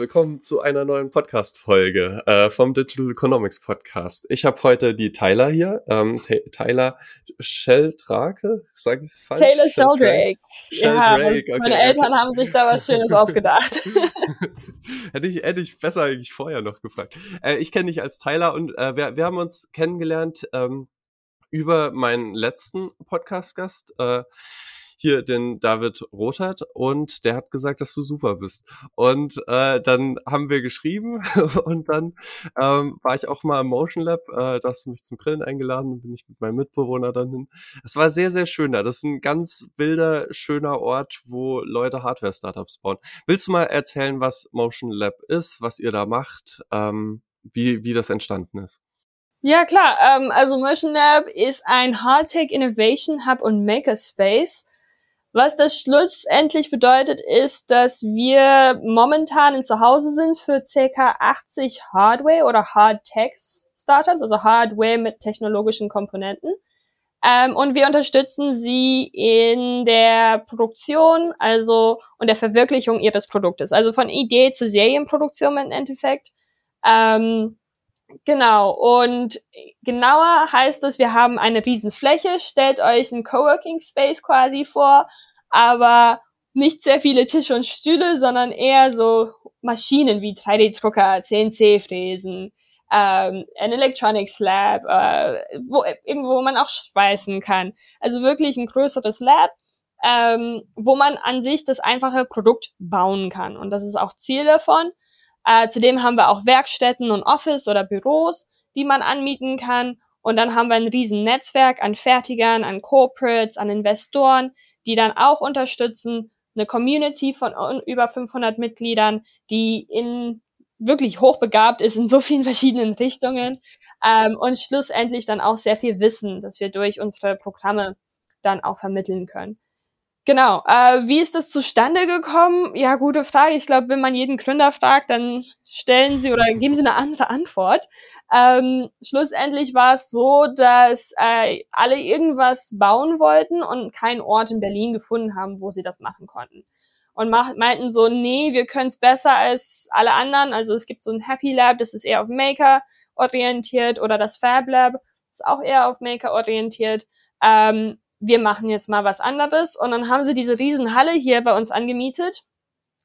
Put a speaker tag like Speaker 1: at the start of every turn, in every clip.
Speaker 1: willkommen zu einer neuen Podcast-Folge äh, vom Digital Economics Podcast. Ich habe heute die Tyler hier, ähm, Tyler Sheldrake, sag ich es falsch?
Speaker 2: Taylor Sheldrake. Ja, okay, meine Eltern haben sich da was Schönes ausgedacht.
Speaker 1: hätte, ich, hätte ich besser eigentlich vorher noch gefragt. Äh, ich kenne dich als Tyler und äh, wir, wir haben uns kennengelernt ähm, über meinen letzten Podcast-Gast. Äh, hier den David Rothart und der hat gesagt, dass du super bist. Und äh, dann haben wir geschrieben und dann ähm, war ich auch mal im Motion Lab, äh, da hast du mich zum Grillen eingeladen, bin ich mit meinem Mitbewohner dann hin. Es war sehr, sehr schön da. Das ist ein ganz wilder, schöner Ort, wo Leute Hardware-Startups bauen. Willst du mal erzählen, was Motion Lab ist, was ihr da macht, ähm, wie, wie das entstanden ist?
Speaker 2: Ja, klar. Ähm, also Motion Lab ist ein Hardtech Innovation Hub und Makerspace. Was das schlussendlich bedeutet, ist, dass wir momentan in Zuhause sind für ca. 80 Hardware oder Hard-Tech Startups, also Hardware mit technologischen Komponenten. Ähm, und wir unterstützen sie in der Produktion, also und der Verwirklichung ihres Produktes. Also von Idee zur Serienproduktion im Endeffekt. Ähm, genau. Und genauer heißt es, wir haben eine Riesenfläche. Stellt euch einen Coworking Space quasi vor, aber nicht sehr viele Tische und Stühle, sondern eher so Maschinen wie 3D-Drucker, CNC-Fräsen, ähm, ein Electronics Lab, äh, wo, irgendwo man auch schweißen kann. Also wirklich ein größeres Lab, ähm, wo man an sich das einfache Produkt bauen kann. Und das ist auch Ziel davon. Äh, zudem haben wir auch Werkstätten und Office oder Büros, die man anmieten kann. Und dann haben wir ein riesen Netzwerk an Fertigern, an Corporates, an Investoren, die dann auch unterstützen, eine Community von über 500 Mitgliedern, die in wirklich hochbegabt ist in so vielen verschiedenen Richtungen ähm, und schlussendlich dann auch sehr viel Wissen, das wir durch unsere Programme dann auch vermitteln können. Genau. Äh, wie ist das zustande gekommen? Ja, gute Frage. Ich glaube, wenn man jeden Gründer fragt, dann stellen sie oder geben sie eine andere Antwort. Ähm, schlussendlich war es so, dass äh, alle irgendwas bauen wollten und keinen Ort in Berlin gefunden haben, wo sie das machen konnten. Und meinten so, nee, wir können es besser als alle anderen. Also es gibt so ein Happy Lab, das ist eher auf Maker orientiert oder das Fab Lab ist auch eher auf Maker orientiert. Ähm, wir machen jetzt mal was anderes. Und dann haben sie diese Riesenhalle hier bei uns angemietet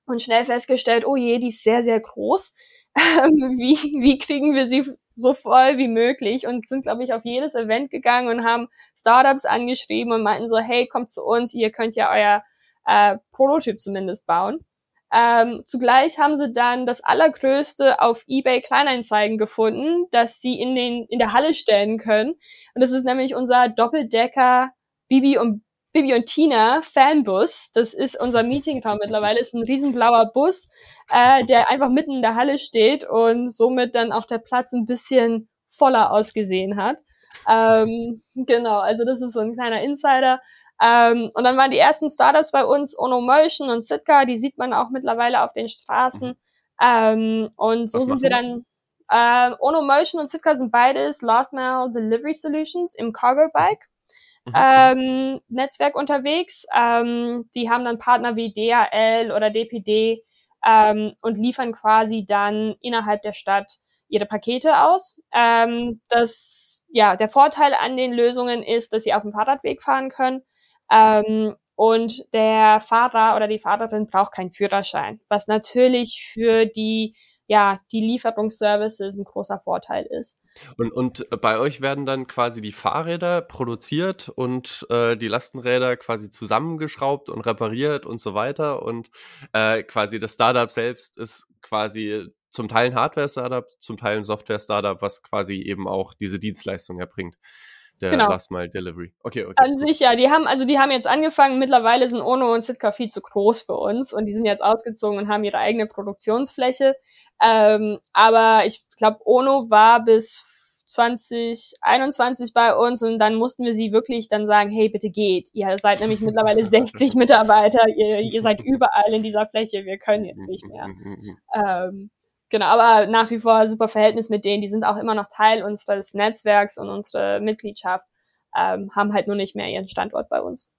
Speaker 2: und schnell festgestellt, oh je, die ist sehr, sehr groß. wie, wie kriegen wir sie so voll wie möglich und sind, glaube ich, auf jedes Event gegangen und haben Startups angeschrieben und meinten so, hey, kommt zu uns, ihr könnt ja euer äh, Prototyp zumindest bauen. Ähm, zugleich haben sie dann das allergrößte auf eBay Kleineinzeigen gefunden, das sie in den in der Halle stellen können. Und das ist nämlich unser Doppeldecker Bibi und Bibi und Tina Fanbus. Das ist unser Meetingraum mittlerweile. Ist ein riesenblauer Bus, äh, der einfach mitten in der Halle steht und somit dann auch der Platz ein bisschen voller ausgesehen hat. Ähm, genau, also das ist so ein kleiner Insider. Ähm, und dann waren die ersten Startups bei uns, Ono Motion und Sitka, die sieht man auch mittlerweile auf den Straßen. Ähm, und so Was sind wir dann, äh, Ono Motion und Sitka sind beides Last Mile Delivery Solutions im Cargo Bike. Mhm. ähm, Netzwerk unterwegs. Ähm, die haben dann Partner wie DHL oder DPD ähm, und liefern quasi dann innerhalb der Stadt ihre Pakete aus. Ähm, das, ja, der Vorteil an den Lösungen ist, dass sie auf dem Fahrradweg fahren können. Ähm, und der Fahrer oder die Fahrerin braucht keinen Führerschein, was natürlich für die ja, die Lieferungsservices ein großer Vorteil ist.
Speaker 1: Und, und bei euch werden dann quasi die Fahrräder produziert und äh, die Lastenräder quasi zusammengeschraubt und repariert und so weiter. Und äh, quasi das Startup selbst ist quasi zum Teil ein Hardware-Startup, zum Teil ein Software-Startup, was quasi eben auch diese Dienstleistung erbringt der genau. Last Mile Delivery. Okay, okay.
Speaker 2: An sich, ja, die haben, also die haben jetzt angefangen, mittlerweile sind Ono und Sitka viel zu groß für uns und die sind jetzt ausgezogen und haben ihre eigene Produktionsfläche. Ähm, aber ich glaube, Ono war bis 2021 bei uns und dann mussten wir sie wirklich dann sagen, hey, bitte geht. Ihr seid nämlich mittlerweile 60 Mitarbeiter, ihr, ihr seid überall in dieser Fläche, wir können jetzt nicht mehr. ähm, Genau, aber nach wie vor super Verhältnis mit denen. Die sind auch immer noch Teil unseres Netzwerks und unsere Mitgliedschaft ähm, haben halt nur nicht mehr ihren Standort bei uns.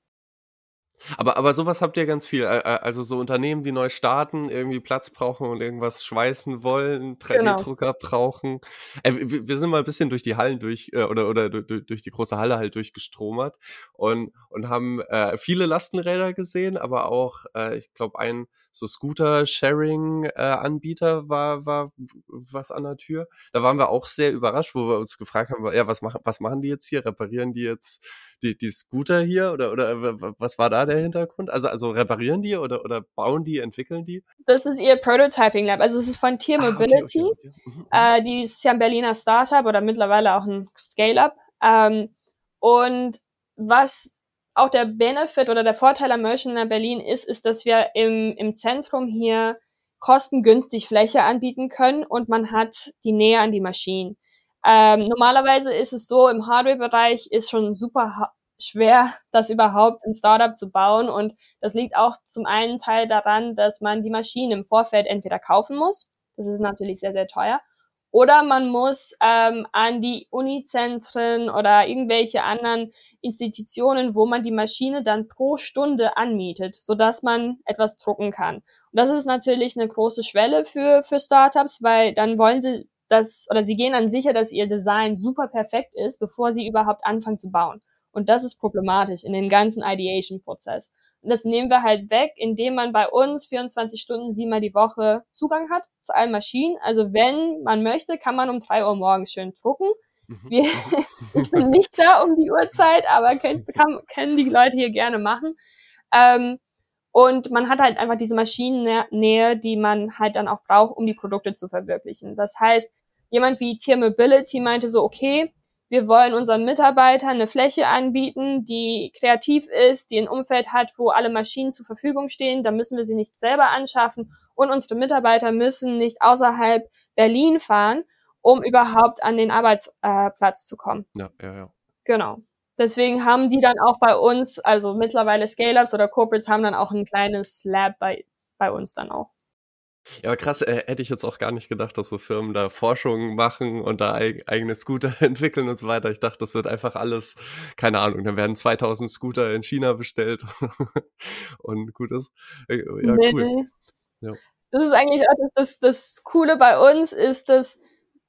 Speaker 1: Aber, aber sowas habt ihr ganz viel. Also so Unternehmen, die neu starten, irgendwie Platz brauchen und irgendwas schweißen wollen, 3D-Drucker genau. brauchen. Äh, wir sind mal ein bisschen durch die Hallen durch äh, oder oder durch die große Halle halt durchgestromert und und haben äh, viele Lastenräder gesehen, aber auch äh, ich glaube ein so Scooter-Sharing-Anbieter äh, war war was an der Tür. Da waren wir auch sehr überrascht, wo wir uns gefragt haben, ja was machen was machen die jetzt hier? Reparieren die jetzt die, die Scooter hier oder, oder was war da der Hintergrund? Also, also reparieren die oder, oder bauen die, entwickeln die?
Speaker 2: Das ist ihr Prototyping Lab. Also es ist von Tier Mobility. Ah, okay, okay, okay. Mhm. Äh, die ist ja ein Berliner Startup oder mittlerweile auch ein Scale-Up. Ähm, und was auch der Benefit oder der Vorteil am Motion Lab Berlin ist, ist, dass wir im, im Zentrum hier kostengünstig Fläche anbieten können und man hat die Nähe an die Maschinen. Ähm, normalerweise ist es so, im Hardware-Bereich ist schon super schwer, das überhaupt in Startup zu bauen. Und das liegt auch zum einen Teil daran, dass man die Maschinen im Vorfeld entweder kaufen muss. Das ist natürlich sehr, sehr teuer. Oder man muss ähm, an die Unizentren oder irgendwelche anderen Institutionen, wo man die Maschine dann pro Stunde anmietet, sodass man etwas drucken kann. Und das ist natürlich eine große Schwelle für, für Startups, weil dann wollen sie dass, oder sie gehen dann sicher, dass ihr Design super perfekt ist, bevor sie überhaupt anfangen zu bauen. Und das ist problematisch in dem ganzen Ideation-Prozess. Und das nehmen wir halt weg, indem man bei uns 24 Stunden siebenmal die Woche Zugang hat zu allen Maschinen. Also wenn man möchte, kann man um drei Uhr morgens schön drucken. Mhm. Wir, ich bin nicht da um die Uhrzeit, aber können, kann, können die Leute hier gerne machen. Ähm, und man hat halt einfach diese Maschinennähe, die man halt dann auch braucht, um die Produkte zu verwirklichen. Das heißt, jemand wie Tier Mobility meinte so, okay, wir wollen unseren Mitarbeitern eine Fläche anbieten, die kreativ ist, die ein Umfeld hat, wo alle Maschinen zur Verfügung stehen. Da müssen wir sie nicht selber anschaffen. Und unsere Mitarbeiter müssen nicht außerhalb Berlin fahren, um überhaupt an den Arbeitsplatz äh, zu kommen.
Speaker 1: Ja, ja, ja.
Speaker 2: Genau. Deswegen haben die dann auch bei uns, also mittlerweile Scale-Ups oder Corporates haben dann auch ein kleines Lab bei, bei uns dann auch.
Speaker 1: Ja, aber krass, äh, hätte ich jetzt auch gar nicht gedacht, dass so Firmen da Forschung machen und da eig eigene Scooter entwickeln und so weiter. Ich dachte, das wird einfach alles, keine Ahnung, dann werden 2000 Scooter in China bestellt und gut ist. Äh, ja, nee, cool.
Speaker 2: Ja. Das ist eigentlich das, das, das Coole bei uns, ist, dass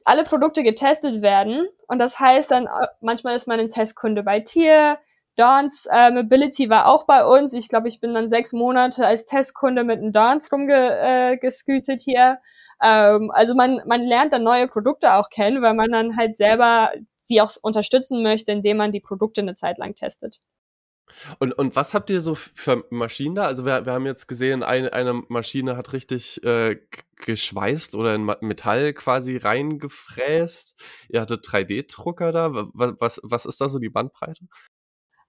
Speaker 2: alle Produkte getestet werden. Und das heißt dann, manchmal ist man ein Testkunde bei Tier. Dance äh, Mobility war auch bei uns. Ich glaube, ich bin dann sechs Monate als Testkunde mit einem Dance rumgescootet äh, hier. Ähm, also man, man lernt dann neue Produkte auch kennen, weil man dann halt selber sie auch unterstützen möchte, indem man die Produkte eine Zeit lang testet.
Speaker 1: Und, und was habt ihr so für Maschinen da? Also wir, wir haben jetzt gesehen, eine, eine Maschine hat richtig äh, geschweißt oder in Metall quasi reingefräst. Ihr hattet 3D-Drucker da. Was, was, was ist da so die Bandbreite?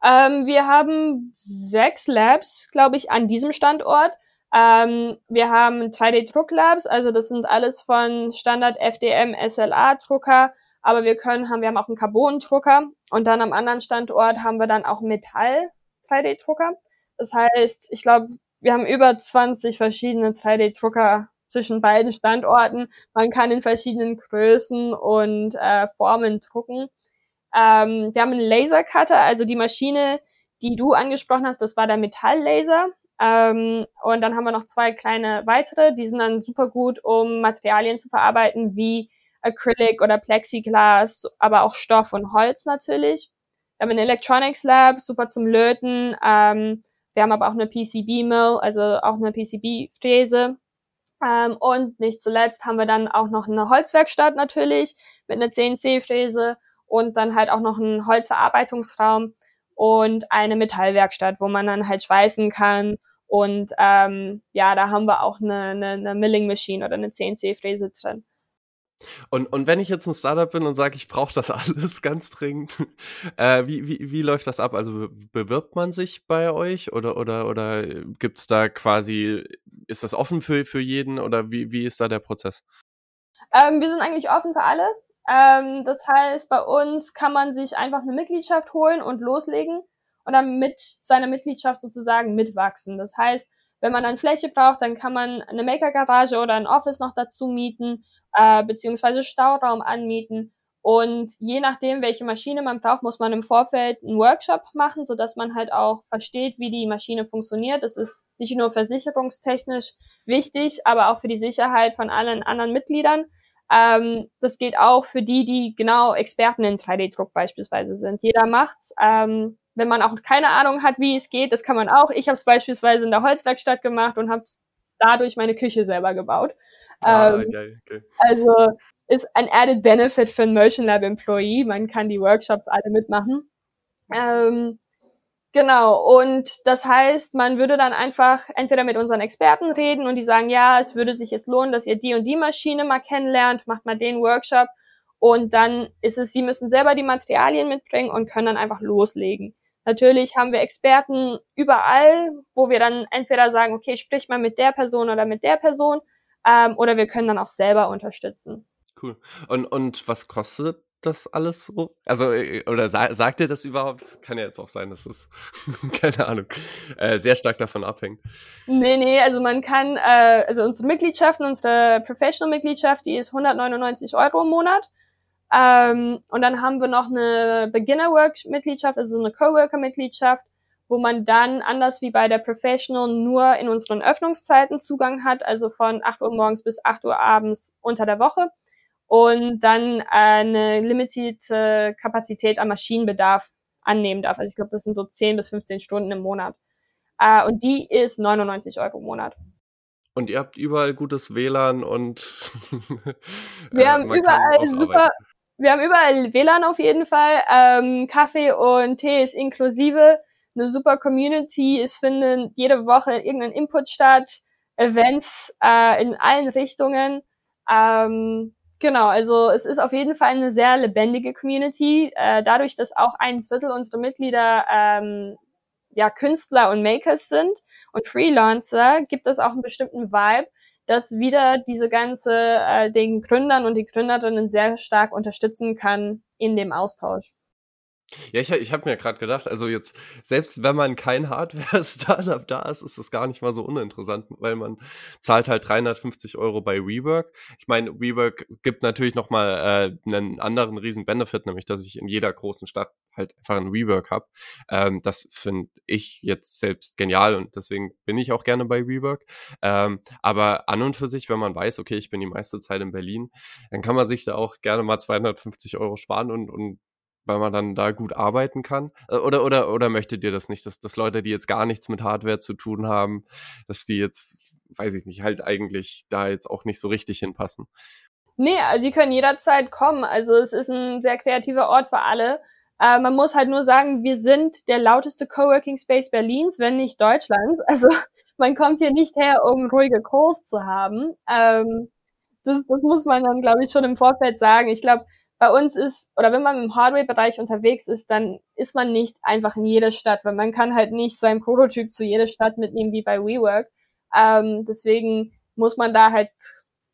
Speaker 2: Ähm, wir haben sechs Labs, glaube ich, an diesem Standort. Ähm, wir haben 3D-Drucklabs, also das sind alles von Standard FDM, SLA-Drucker, aber wir können haben, wir haben auch einen Carbon-Drucker und dann am anderen Standort haben wir dann auch Metall 3D-Drucker. Das heißt, ich glaube, wir haben über 20 verschiedene 3D-Drucker zwischen beiden Standorten. Man kann in verschiedenen Größen und äh, Formen drucken. Ähm, wir haben einen Lasercutter, also die Maschine, die du angesprochen hast, das war der Metalllaser. Ähm, und dann haben wir noch zwei kleine weitere, die sind dann super gut, um Materialien zu verarbeiten, wie Acrylic oder Plexiglas, aber auch Stoff und Holz natürlich. Wir haben ein Electronics Lab, super zum Löten. Ähm, wir haben aber auch eine PCB-Mill, also auch eine PCB-Fräse. Ähm, und nicht zuletzt haben wir dann auch noch eine Holzwerkstatt natürlich mit einer CNC-Fräse und dann halt auch noch einen Holzverarbeitungsraum und eine Metallwerkstatt, wo man dann halt schweißen kann. Und ähm, ja, da haben wir auch eine, eine, eine Milling Machine oder eine CNC-Fräse drin.
Speaker 1: Und, und wenn ich jetzt ein Startup bin und sage, ich brauche das alles ganz dringend, äh, wie, wie, wie läuft das ab? Also bewirbt man sich bei euch oder, oder, oder gibt's da quasi, ist das offen für, für jeden oder wie, wie ist da der Prozess?
Speaker 2: Ähm, wir sind eigentlich offen für alle. Ähm, das heißt, bei uns kann man sich einfach eine Mitgliedschaft holen und loslegen und dann mit seiner Mitgliedschaft sozusagen mitwachsen. Das heißt, wenn man dann Fläche braucht, dann kann man eine Maker-Garage oder ein Office noch dazu mieten, äh, beziehungsweise Stauraum anmieten. Und je nachdem, welche Maschine man braucht, muss man im Vorfeld einen Workshop machen, so dass man halt auch versteht, wie die Maschine funktioniert. Das ist nicht nur versicherungstechnisch wichtig, aber auch für die Sicherheit von allen anderen Mitgliedern. Ähm, das gilt auch für die, die genau Experten in 3D-Druck beispielsweise sind. Jeder macht's. Ähm, wenn man auch keine Ahnung hat, wie es geht, das kann man auch. Ich habe es beispielsweise in der Holzwerkstatt gemacht und habe dadurch meine Küche selber gebaut. Ah, ähm, geil, okay. Also ist ein added benefit für einen Motion Lab Employee. Man kann die Workshops alle mitmachen. Ähm, genau. Und das heißt, man würde dann einfach entweder mit unseren Experten reden und die sagen, ja, es würde sich jetzt lohnen, dass ihr die und die Maschine mal kennenlernt, macht mal den Workshop. Und dann ist es, sie müssen selber die Materialien mitbringen und können dann einfach loslegen. Natürlich haben wir Experten überall, wo wir dann entweder sagen, okay, sprich mal mit der Person oder mit der Person, ähm, oder wir können dann auch selber unterstützen.
Speaker 1: Cool. Und, und was kostet das alles so? Also, äh, oder sa sagt ihr das überhaupt? Das kann ja jetzt auch sein, dass es, keine Ahnung, äh, sehr stark davon abhängt.
Speaker 2: Nee, nee, also man kann, äh, also unsere Mitgliedschaft, unsere Professional-Mitgliedschaft, die ist 199 Euro im Monat. Ähm, und dann haben wir noch eine Beginner-Work-Mitgliedschaft, also so eine Coworker-Mitgliedschaft, wo man dann, anders wie bei der Professional, nur in unseren Öffnungszeiten Zugang hat, also von 8 Uhr morgens bis 8 Uhr abends unter der Woche und dann eine limitierte Kapazität am Maschinenbedarf annehmen darf. Also ich glaube, das sind so 10 bis 15 Stunden im Monat. Äh, und die ist 99 Euro im Monat.
Speaker 1: Und ihr habt überall gutes WLAN und
Speaker 2: wir äh, haben überall super, wir haben überall WLAN auf jeden Fall. Ähm, Kaffee und Tee ist inklusive. Eine super Community. Es finden jede Woche irgendein Input statt. Events äh, in allen Richtungen. Ähm, Genau, also es ist auf jeden Fall eine sehr lebendige Community. Äh, dadurch, dass auch ein Drittel unserer Mitglieder ähm, ja Künstler und Makers sind und Freelancer, gibt es auch einen bestimmten Vibe, das wieder diese ganze äh, den Gründern und die Gründerinnen sehr stark unterstützen kann in dem Austausch.
Speaker 1: Ja, ich, ich habe mir gerade gedacht, also jetzt, selbst wenn man kein Hardware-Startup da ist, ist es gar nicht mal so uninteressant, weil man zahlt halt 350 Euro bei WeWork. Ich meine, WeWork gibt natürlich nochmal äh, einen anderen riesen Benefit, nämlich, dass ich in jeder großen Stadt halt einfach ein WeWork habe. Ähm, das finde ich jetzt selbst genial und deswegen bin ich auch gerne bei WeWork. Ähm, aber an und für sich, wenn man weiß, okay, ich bin die meiste Zeit in Berlin, dann kann man sich da auch gerne mal 250 Euro sparen und, und weil man dann da gut arbeiten kann? Äh, oder, oder, oder möchtet ihr das nicht, dass, dass Leute, die jetzt gar nichts mit Hardware zu tun haben, dass die jetzt, weiß ich nicht, halt eigentlich da jetzt auch nicht so richtig hinpassen?
Speaker 2: Nee, also sie können jederzeit kommen. Also es ist ein sehr kreativer Ort für alle. Äh, man muss halt nur sagen, wir sind der lauteste Coworking Space Berlins, wenn nicht Deutschlands. Also man kommt hier nicht her, um ruhige Calls zu haben. Ähm, das, das muss man dann, glaube ich, schon im Vorfeld sagen. Ich glaube, bei uns ist, oder wenn man im Hardware-Bereich unterwegs ist, dann ist man nicht einfach in jeder Stadt, weil man kann halt nicht sein Prototyp zu jeder Stadt mitnehmen wie bei WeWork. Ähm, deswegen muss man da halt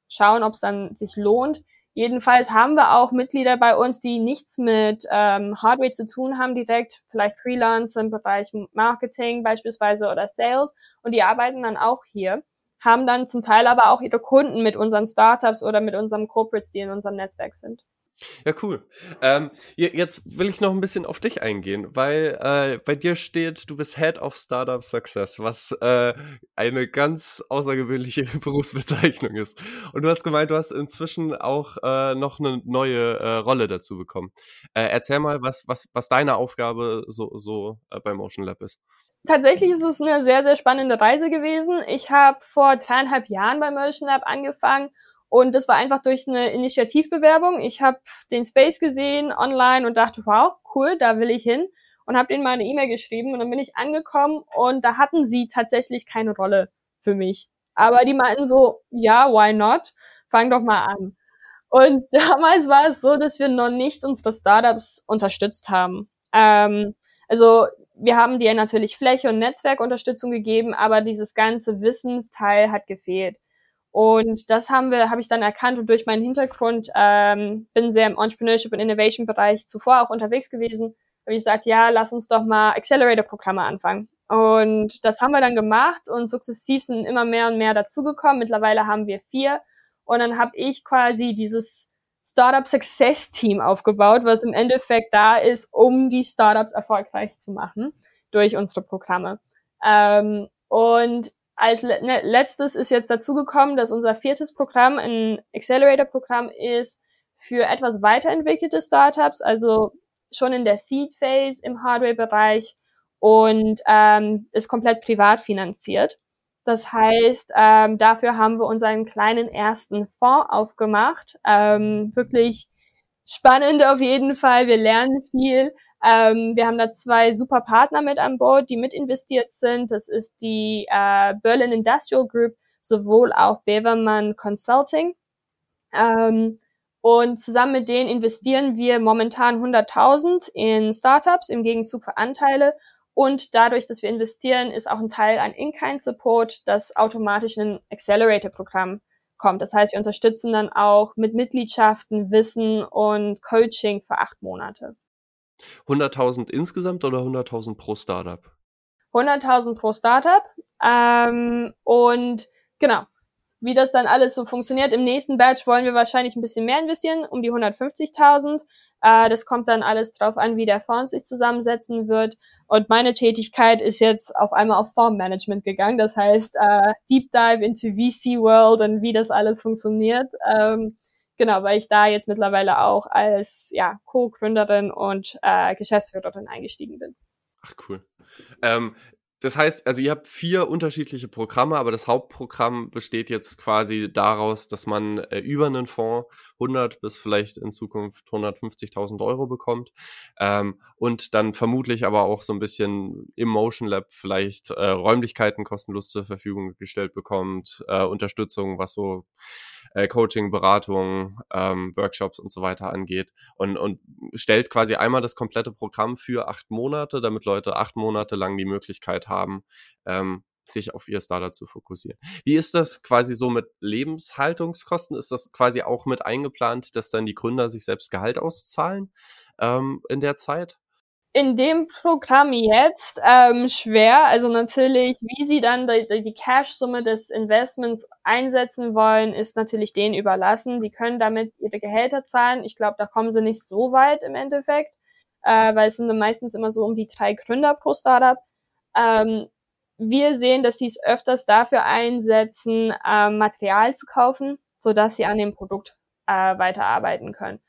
Speaker 2: schauen, ob es dann sich lohnt. Jedenfalls haben wir auch Mitglieder bei uns, die nichts mit ähm, Hardware zu tun haben direkt, vielleicht Freelancer im Bereich Marketing beispielsweise oder Sales und die arbeiten dann auch hier, haben dann zum Teil aber auch ihre Kunden mit unseren Startups oder mit unseren Corporates, die in unserem Netzwerk sind.
Speaker 1: Ja, cool. Ähm, jetzt will ich noch ein bisschen auf dich eingehen, weil äh, bei dir steht, du bist Head of Startup Success, was äh, eine ganz außergewöhnliche Berufsbezeichnung ist. Und du hast gemeint, du hast inzwischen auch äh, noch eine neue äh, Rolle dazu bekommen. Äh, erzähl mal, was, was, was deine Aufgabe so, so äh, bei Motion Lab ist.
Speaker 2: Tatsächlich ist es eine sehr, sehr spannende Reise gewesen. Ich habe vor dreieinhalb Jahren bei Motion Lab angefangen und das war einfach durch eine Initiativbewerbung. Ich habe den Space gesehen online und dachte, wow, cool, da will ich hin. Und habe denen mal eine E-Mail geschrieben und dann bin ich angekommen und da hatten sie tatsächlich keine Rolle für mich. Aber die meinten so, ja, why not? Fang doch mal an. Und damals war es so, dass wir noch nicht unsere Startups unterstützt haben. Ähm, also wir haben dir natürlich Fläche und Netzwerkunterstützung gegeben, aber dieses ganze Wissensteil hat gefehlt. Und das haben wir, habe ich dann erkannt und durch meinen Hintergrund ähm, bin sehr im Entrepreneurship und Innovation Bereich zuvor auch unterwegs gewesen. Habe ich gesagt, ja, lass uns doch mal Accelerator-Programme anfangen. Und das haben wir dann gemacht und sukzessiv sind immer mehr und mehr dazugekommen. Mittlerweile haben wir vier. Und dann habe ich quasi dieses Startup Success Team aufgebaut, was im Endeffekt da ist, um die Startups erfolgreich zu machen durch unsere Programme. Ähm, und als ne, letztes ist jetzt dazu gekommen, dass unser viertes Programm ein Accelerator-Programm ist für etwas weiterentwickelte Startups, also schon in der Seed Phase im Hardware-Bereich und ähm, ist komplett privat finanziert. Das heißt, ähm, dafür haben wir unseren kleinen ersten Fonds aufgemacht. Ähm, wirklich spannend auf jeden Fall. Wir lernen viel. Ähm, wir haben da zwei super Partner mit an Bord, die mit investiert sind. Das ist die äh, Berlin Industrial Group, sowohl auch Beverman Consulting. Ähm, und zusammen mit denen investieren wir momentan 100.000 in Startups im Gegenzug für Anteile und dadurch, dass wir investieren, ist auch ein Teil an In-Kind-Support, das automatisch in ein Accelerator-Programm kommt. Das heißt, wir unterstützen dann auch mit Mitgliedschaften, Wissen und Coaching für acht Monate.
Speaker 1: 100.000 insgesamt oder 100.000 pro Startup?
Speaker 2: 100.000 pro Startup. Ähm, und genau, wie das dann alles so funktioniert. Im nächsten Batch wollen wir wahrscheinlich ein bisschen mehr investieren, um die 150.000. Äh, das kommt dann alles drauf an, wie der Fonds sich zusammensetzen wird. Und meine Tätigkeit ist jetzt auf einmal auf Fondsmanagement gegangen. Das heißt, äh, Deep Dive into VC World und wie das alles funktioniert. Ähm, genau, weil ich da jetzt mittlerweile auch als ja, Co-Gründerin und äh, Geschäftsführerin eingestiegen bin.
Speaker 1: Ach cool. Ähm, das heißt, also ihr habt vier unterschiedliche Programme, aber das Hauptprogramm besteht jetzt quasi daraus, dass man äh, über einen Fonds 100 bis vielleicht in Zukunft 150.000 Euro bekommt. Ähm, und dann vermutlich aber auch so ein bisschen im Motion Lab vielleicht äh, Räumlichkeiten kostenlos zur Verfügung gestellt bekommt, äh, Unterstützung, was so äh, Coaching, Beratung, ähm, Workshops und so weiter angeht. Und, und stellt quasi einmal das komplette Programm für acht Monate, damit Leute acht Monate lang die Möglichkeit haben, ähm, sich auf ihr Startup zu fokussieren. Wie ist das quasi so mit Lebenshaltungskosten? Ist das quasi auch mit eingeplant, dass dann die Gründer sich selbst Gehalt auszahlen ähm, in der Zeit?
Speaker 2: in dem Programm jetzt ähm, schwer. Also natürlich, wie sie dann die, die Cash-Summe des Investments einsetzen wollen, ist natürlich denen überlassen. Die können damit ihre Gehälter zahlen. Ich glaube, da kommen sie nicht so weit im Endeffekt, äh, weil es sind dann meistens immer so um die drei Gründer pro Startup. Ähm, wir sehen, dass sie es öfters dafür einsetzen, äh, Material zu kaufen, so dass sie an dem Produkt äh, weiterarbeiten können.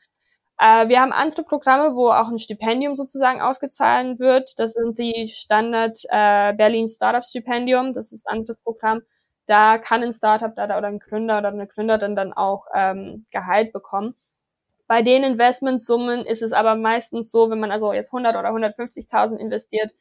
Speaker 2: Äh, wir haben andere Programme, wo auch ein Stipendium sozusagen ausgezahlt wird. Das sind die Standard äh, Berlin Startup Stipendium. Das ist ein anderes Programm. Da kann ein Startup oder ein Gründer oder eine Gründerin dann auch ähm, Gehalt bekommen. Bei den Investmentsummen ist es aber meistens so, wenn man also jetzt 100 oder 150.000 investiert,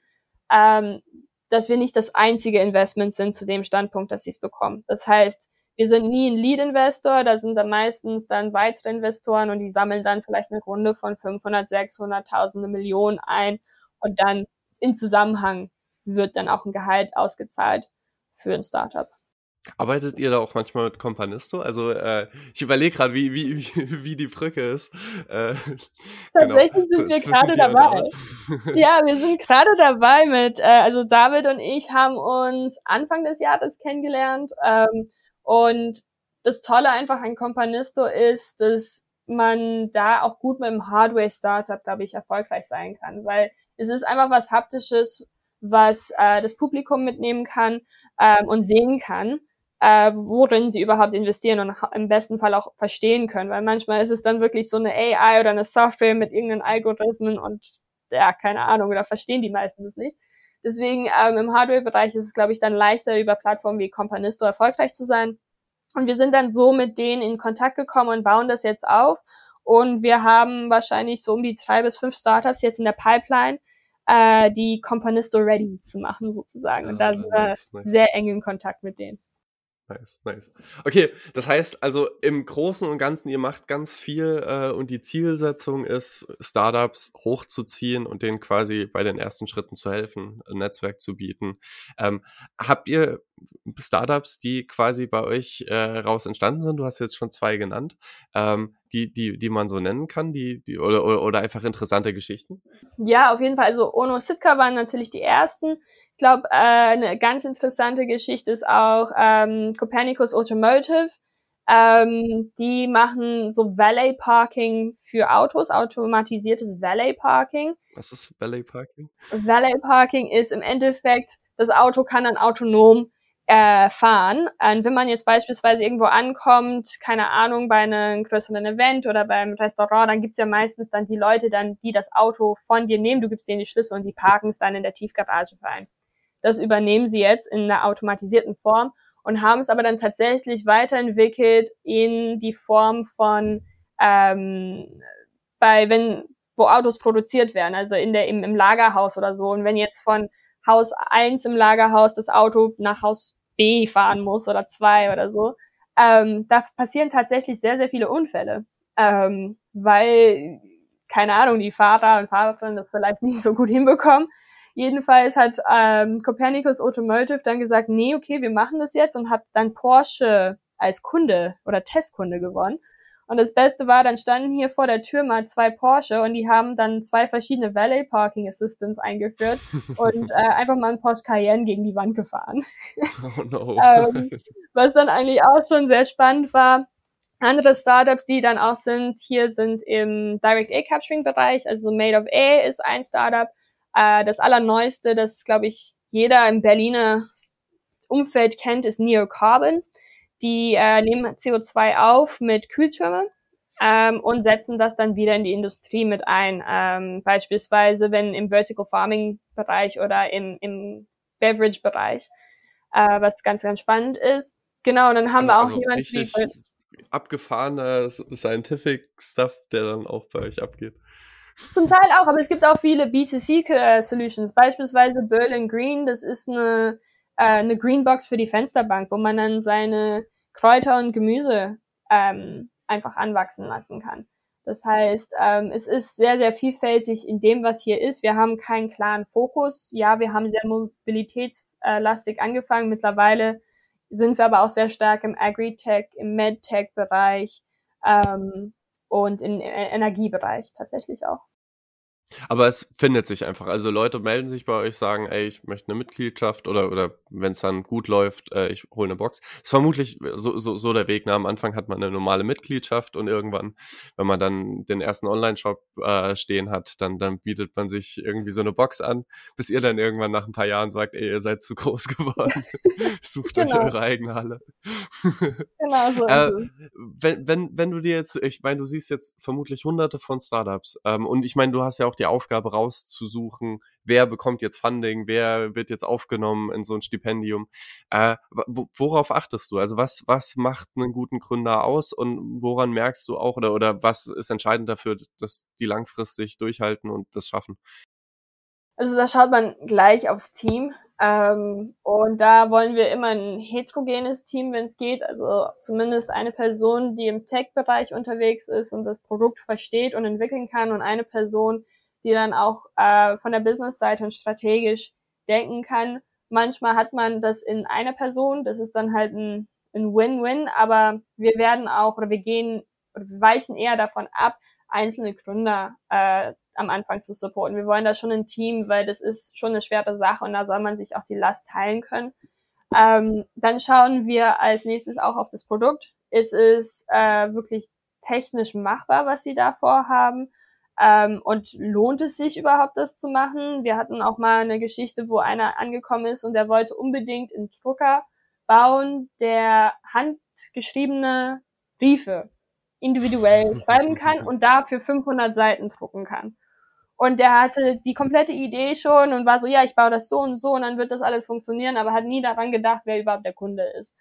Speaker 2: ähm, dass wir nicht das einzige Investment sind zu dem Standpunkt, dass sie es bekommen. Das heißt, wir sind nie ein Lead-Investor, da sind dann meistens dann weitere Investoren und die sammeln dann vielleicht eine Runde von 500, 600, tausende Millionen ein und dann in Zusammenhang wird dann auch ein Gehalt ausgezahlt für ein Startup.
Speaker 1: Arbeitet ihr da auch manchmal mit Companisto? Also äh, ich überlege gerade, wie, wie, wie, wie die Brücke ist.
Speaker 2: Äh, genau, Tatsächlich genau, sind wir gerade dabei. ja, wir sind gerade dabei mit, äh, also David und ich haben uns Anfang des Jahres kennengelernt. Ähm, und das Tolle einfach an Companisto ist, dass man da auch gut mit dem Hardware-Startup, glaube ich, erfolgreich sein kann, weil es ist einfach was Haptisches, was äh, das Publikum mitnehmen kann ähm, und sehen kann, äh, worin sie überhaupt investieren und im besten Fall auch verstehen können, weil manchmal ist es dann wirklich so eine AI oder eine Software mit irgendeinen Algorithmen und ja, keine Ahnung, oder verstehen die meisten das nicht. Deswegen ähm, im Hardware-Bereich ist es, glaube ich, dann leichter, über Plattformen wie Companisto erfolgreich zu sein. Und wir sind dann so mit denen in Kontakt gekommen und bauen das jetzt auf. Und wir haben wahrscheinlich so um die drei bis fünf Startups jetzt in der Pipeline, äh, die Companisto ready zu machen sozusagen. Und da ah, sind wir sehr eng in Kontakt mit denen.
Speaker 1: Nice, nice. Okay, das heißt also im Großen und Ganzen, ihr macht ganz viel äh, und die Zielsetzung ist, Startups hochzuziehen und denen quasi bei den ersten Schritten zu helfen, ein Netzwerk zu bieten. Ähm, habt ihr Startups, die quasi bei euch äh, raus entstanden sind? Du hast jetzt schon zwei genannt, ähm, die, die, die man so nennen kann, die, die oder, oder, oder einfach interessante Geschichten?
Speaker 2: Ja, auf jeden Fall. Also Ono Sitka waren natürlich die ersten. Ich glaube, äh, eine ganz interessante Geschichte ist auch ähm, Copernicus Automotive. Ähm, die machen so Valet Parking für Autos, automatisiertes Valet Parking.
Speaker 1: Was ist Valet Parking?
Speaker 2: Valet Parking ist im Endeffekt, das Auto kann dann autonom äh, fahren. Und wenn man jetzt beispielsweise irgendwo ankommt, keine Ahnung, bei einem größeren Event oder beim Restaurant, dann gibt's ja meistens dann die Leute dann, die das Auto von dir nehmen, du gibst denen die Schlüssel und die parken es dann in der Tiefgarage rein. Das übernehmen sie jetzt in einer automatisierten Form und haben es aber dann tatsächlich weiterentwickelt in die Form von ähm, bei wenn wo Autos produziert werden, also in der im, im Lagerhaus oder so. Und wenn jetzt von Haus 1 im Lagerhaus das Auto nach Haus B fahren muss oder 2 oder so, ähm, da passieren tatsächlich sehr, sehr viele Unfälle. Ähm, weil, keine Ahnung, die Fahrer und Fahrerinnen das vielleicht nicht so gut hinbekommen. Jedenfalls hat ähm, Copernicus Automotive dann gesagt, nee, okay, wir machen das jetzt und hat dann Porsche als Kunde oder Testkunde gewonnen. Und das Beste war, dann standen hier vor der Tür mal zwei Porsche und die haben dann zwei verschiedene Valet Parking Assistants eingeführt und äh, einfach mal einen Porsche Cayenne gegen die Wand gefahren. Oh no. ähm, was dann eigentlich auch schon sehr spannend war. Andere Startups, die dann auch sind, hier sind im Direct A Capturing Bereich, also Made of A ist ein Startup. Äh, das allerneueste, das glaube ich jeder im Berliner Umfeld kennt, ist Neocarbon. Die äh, nehmen CO2 auf mit Kühltürmen ähm, und setzen das dann wieder in die Industrie mit ein. Ähm, beispielsweise, wenn im Vertical Farming Bereich oder im, im Beverage Bereich, äh, was ganz, ganz spannend ist. Genau, und dann haben also, wir auch also jemanden
Speaker 1: wie abgefahrener Scientific Stuff, der dann auch bei euch abgeht.
Speaker 2: Zum Teil auch, aber es gibt auch viele B2C-Solutions, beispielsweise Berlin Green, das ist eine, äh, eine Greenbox für die Fensterbank, wo man dann seine Kräuter und Gemüse ähm, einfach anwachsen lassen kann. Das heißt, ähm, es ist sehr, sehr vielfältig in dem, was hier ist. Wir haben keinen klaren Fokus. Ja, wir haben sehr mobilitätslastig angefangen. Mittlerweile sind wir aber auch sehr stark im Agri-Tech, im Med-Tech-Bereich ähm, und im Energiebereich tatsächlich auch.
Speaker 1: Aber es findet sich einfach. Also Leute melden sich bei euch, sagen, ey, ich möchte eine Mitgliedschaft oder, oder wenn es dann gut läuft, äh, ich hole eine Box. Das ist vermutlich so, so, so der Weg. Na, am Anfang hat man eine normale Mitgliedschaft und irgendwann, wenn man dann den ersten Online-Shop äh, stehen hat, dann, dann bietet man sich irgendwie so eine Box an, bis ihr dann irgendwann nach ein paar Jahren sagt, ey, ihr seid zu groß geworden. Sucht genau. euch eure eigene Halle. genau so. äh, wenn, wenn, wenn du dir jetzt, ich meine, du siehst jetzt vermutlich hunderte von Startups ähm, und ich meine, du hast ja auch die Aufgabe rauszusuchen, wer bekommt jetzt Funding, wer wird jetzt aufgenommen in so ein Stipendium. Äh, worauf achtest du? Also was, was macht einen guten Gründer aus und woran merkst du auch oder, oder was ist entscheidend dafür, dass die langfristig durchhalten und das schaffen?
Speaker 2: Also da schaut man gleich aufs Team. Ähm, und da wollen wir immer ein heterogenes Team, wenn es geht. Also zumindest eine Person, die im Tech-Bereich unterwegs ist und das Produkt versteht und entwickeln kann und eine Person, die dann auch äh, von der Business-Seite und strategisch denken kann. Manchmal hat man das in einer Person, das ist dann halt ein Win-Win, aber wir werden auch oder wir gehen oder wir weichen eher davon ab, einzelne Gründer äh, am Anfang zu supporten. Wir wollen da schon ein Team, weil das ist schon eine schwere Sache und da soll man sich auch die Last teilen können. Ähm, dann schauen wir als nächstes auch auf das Produkt. Ist es äh, wirklich technisch machbar, was sie da vorhaben? Ähm, und lohnt es sich überhaupt, das zu machen? Wir hatten auch mal eine Geschichte, wo einer angekommen ist und der wollte unbedingt einen Drucker bauen, der handgeschriebene Briefe individuell schreiben kann und dafür 500 Seiten drucken kann. Und der hatte die komplette Idee schon und war so, ja, ich baue das so und so und dann wird das alles funktionieren, aber hat nie daran gedacht, wer überhaupt der Kunde ist.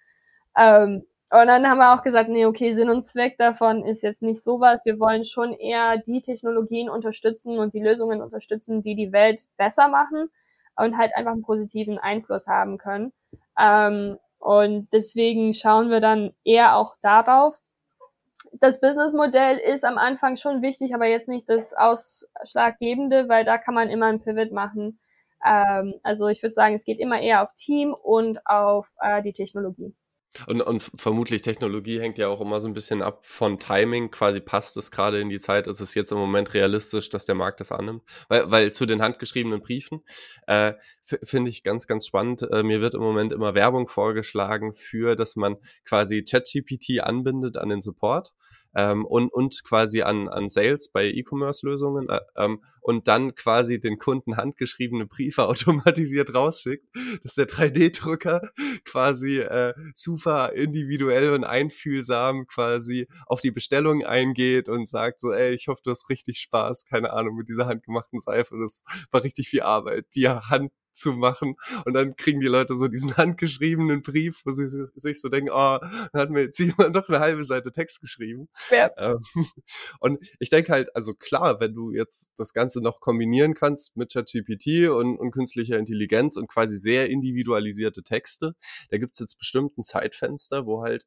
Speaker 2: Ähm, und dann haben wir auch gesagt, nee, okay, Sinn und Zweck davon ist jetzt nicht sowas. Wir wollen schon eher die Technologien unterstützen und die Lösungen unterstützen, die die Welt besser machen und halt einfach einen positiven Einfluss haben können. Ähm, und deswegen schauen wir dann eher auch darauf. Das Businessmodell ist am Anfang schon wichtig, aber jetzt nicht das Ausschlaggebende, weil da kann man immer ein Pivot machen. Ähm, also ich würde sagen, es geht immer eher auf Team und auf äh, die Technologie.
Speaker 1: Und, und vermutlich Technologie hängt ja auch immer so ein bisschen ab von Timing. Quasi passt es gerade in die Zeit. Ist es jetzt im Moment realistisch, dass der Markt das annimmt? Weil, weil zu den handgeschriebenen Briefen, äh, finde ich ganz, ganz spannend. Äh, mir wird im Moment immer Werbung vorgeschlagen für, dass man quasi ChatGPT anbindet an den Support ähm, und, und quasi an, an Sales bei E-Commerce-Lösungen äh, ähm, und dann quasi den Kunden handgeschriebene Briefe automatisiert rausschickt, dass der 3D-Drucker quasi äh, super individuell und einfühlsam quasi auf die Bestellung eingeht und sagt so, ey, ich hoffe, du hast richtig Spaß, keine Ahnung, mit dieser handgemachten Seife, das war richtig viel Arbeit. Die Hand zu machen. Und dann kriegen die Leute so diesen handgeschriebenen Brief, wo sie sich so denken, oh, dann hat mir jetzt jemand doch eine halbe Seite Text geschrieben. Ja. Ähm, und ich denke halt, also klar, wenn du jetzt das Ganze noch kombinieren kannst mit ChatGPT und, und künstlicher Intelligenz und quasi sehr individualisierte Texte, da gibt's jetzt bestimmt ein Zeitfenster, wo halt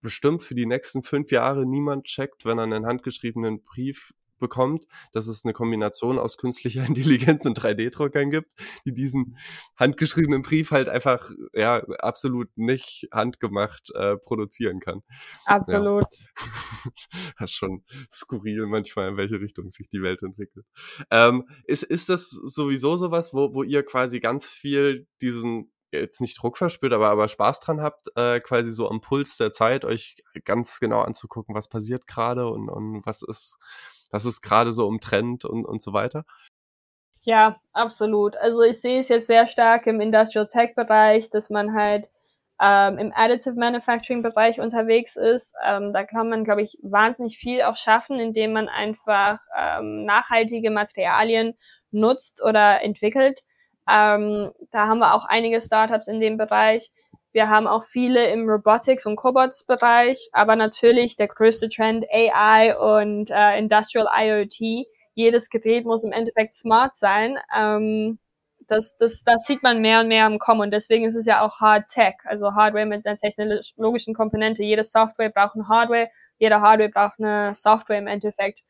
Speaker 1: bestimmt für die nächsten fünf Jahre niemand checkt, wenn er einen handgeschriebenen Brief bekommt, dass es eine Kombination aus künstlicher Intelligenz und 3D-Druckern gibt, die diesen handgeschriebenen Brief halt einfach ja absolut nicht handgemacht äh, produzieren kann.
Speaker 2: Absolut.
Speaker 1: Ja. das ist schon skurril manchmal, in welche Richtung sich die Welt entwickelt. Ähm, ist, ist das sowieso sowas, wo, wo ihr quasi ganz viel diesen jetzt nicht Druck verspürt, aber, aber Spaß dran habt, äh, quasi so am Puls der Zeit euch ganz genau anzugucken, was passiert gerade und, und was ist was ist gerade so um Trend und, und so weiter?
Speaker 2: Ja, absolut. Also ich sehe es jetzt sehr stark im Industrial Tech Bereich, dass man halt ähm, im Additive Manufacturing Bereich unterwegs ist. Ähm, da kann man, glaube ich, wahnsinnig viel auch schaffen, indem man einfach ähm, nachhaltige Materialien nutzt oder entwickelt. Ähm, da haben wir auch einige Startups in dem Bereich. Wir haben auch viele im Robotics- und Cobots-Bereich, aber natürlich der größte Trend AI und äh, Industrial IoT. Jedes Gerät muss im Endeffekt smart sein. Ähm, das, das, das sieht man mehr und mehr am Kommen und deswegen ist es ja auch Hard Tech, also Hardware mit einer technologischen Komponente. Jede Software braucht eine Hardware, jede Hardware braucht eine Software im Endeffekt.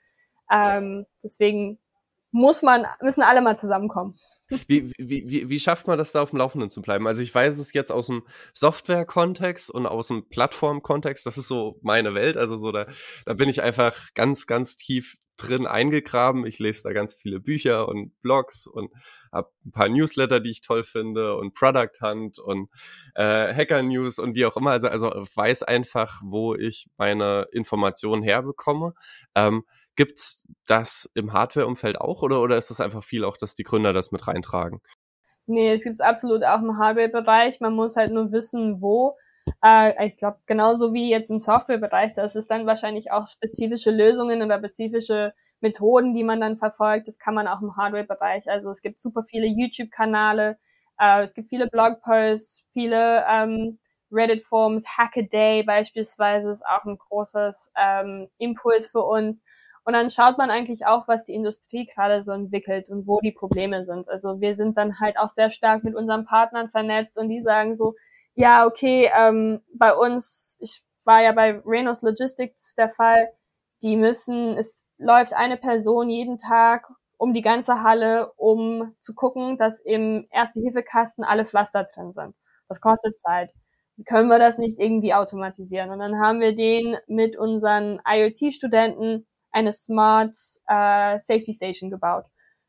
Speaker 2: Ähm, deswegen muss man, müssen alle mal zusammenkommen.
Speaker 1: Wie, wie, wie, wie schafft man das da auf dem Laufenden zu bleiben? Also ich weiß es jetzt aus dem Software-Kontext und aus dem Plattform-Kontext, das ist so meine Welt, also so da, da bin ich einfach ganz, ganz tief drin eingegraben. Ich lese da ganz viele Bücher und Blogs und habe ein paar Newsletter, die ich toll finde und Product Hunt und äh, Hacker News und wie auch immer. Also, also weiß einfach, wo ich meine Informationen herbekomme. Ähm, Gibt's das im Hardware-Umfeld auch oder, oder ist das einfach viel auch, dass die Gründer das mit reintragen?
Speaker 2: Nee, es gibt's absolut auch im Hardware-Bereich. Man muss halt nur wissen, wo. Äh, ich glaube, genauso wie jetzt im Software-Bereich, das ist dann wahrscheinlich auch spezifische Lösungen oder spezifische Methoden, die man dann verfolgt. Das kann man auch im Hardware-Bereich. Also es gibt super viele YouTube-Kanäle, äh, es gibt viele Blogposts, viele ähm, Reddit-Forums, Hackaday beispielsweise ist auch ein großes ähm, Impuls für uns. Und dann schaut man eigentlich auch, was die Industrie gerade so entwickelt und wo die Probleme sind. Also wir sind dann halt auch sehr stark mit unseren Partnern vernetzt und die sagen so, ja, okay, ähm, bei uns, ich war ja bei Renos Logistics der Fall, die müssen, es läuft eine Person jeden Tag um die ganze Halle, um zu gucken, dass im Erste-Hilfe-Kasten alle Pflaster drin sind. Das kostet Zeit. Können wir das nicht irgendwie automatisieren? Und dann haben wir den mit unseren IoT-Studenten eine Smart äh, Safety Station gebaut,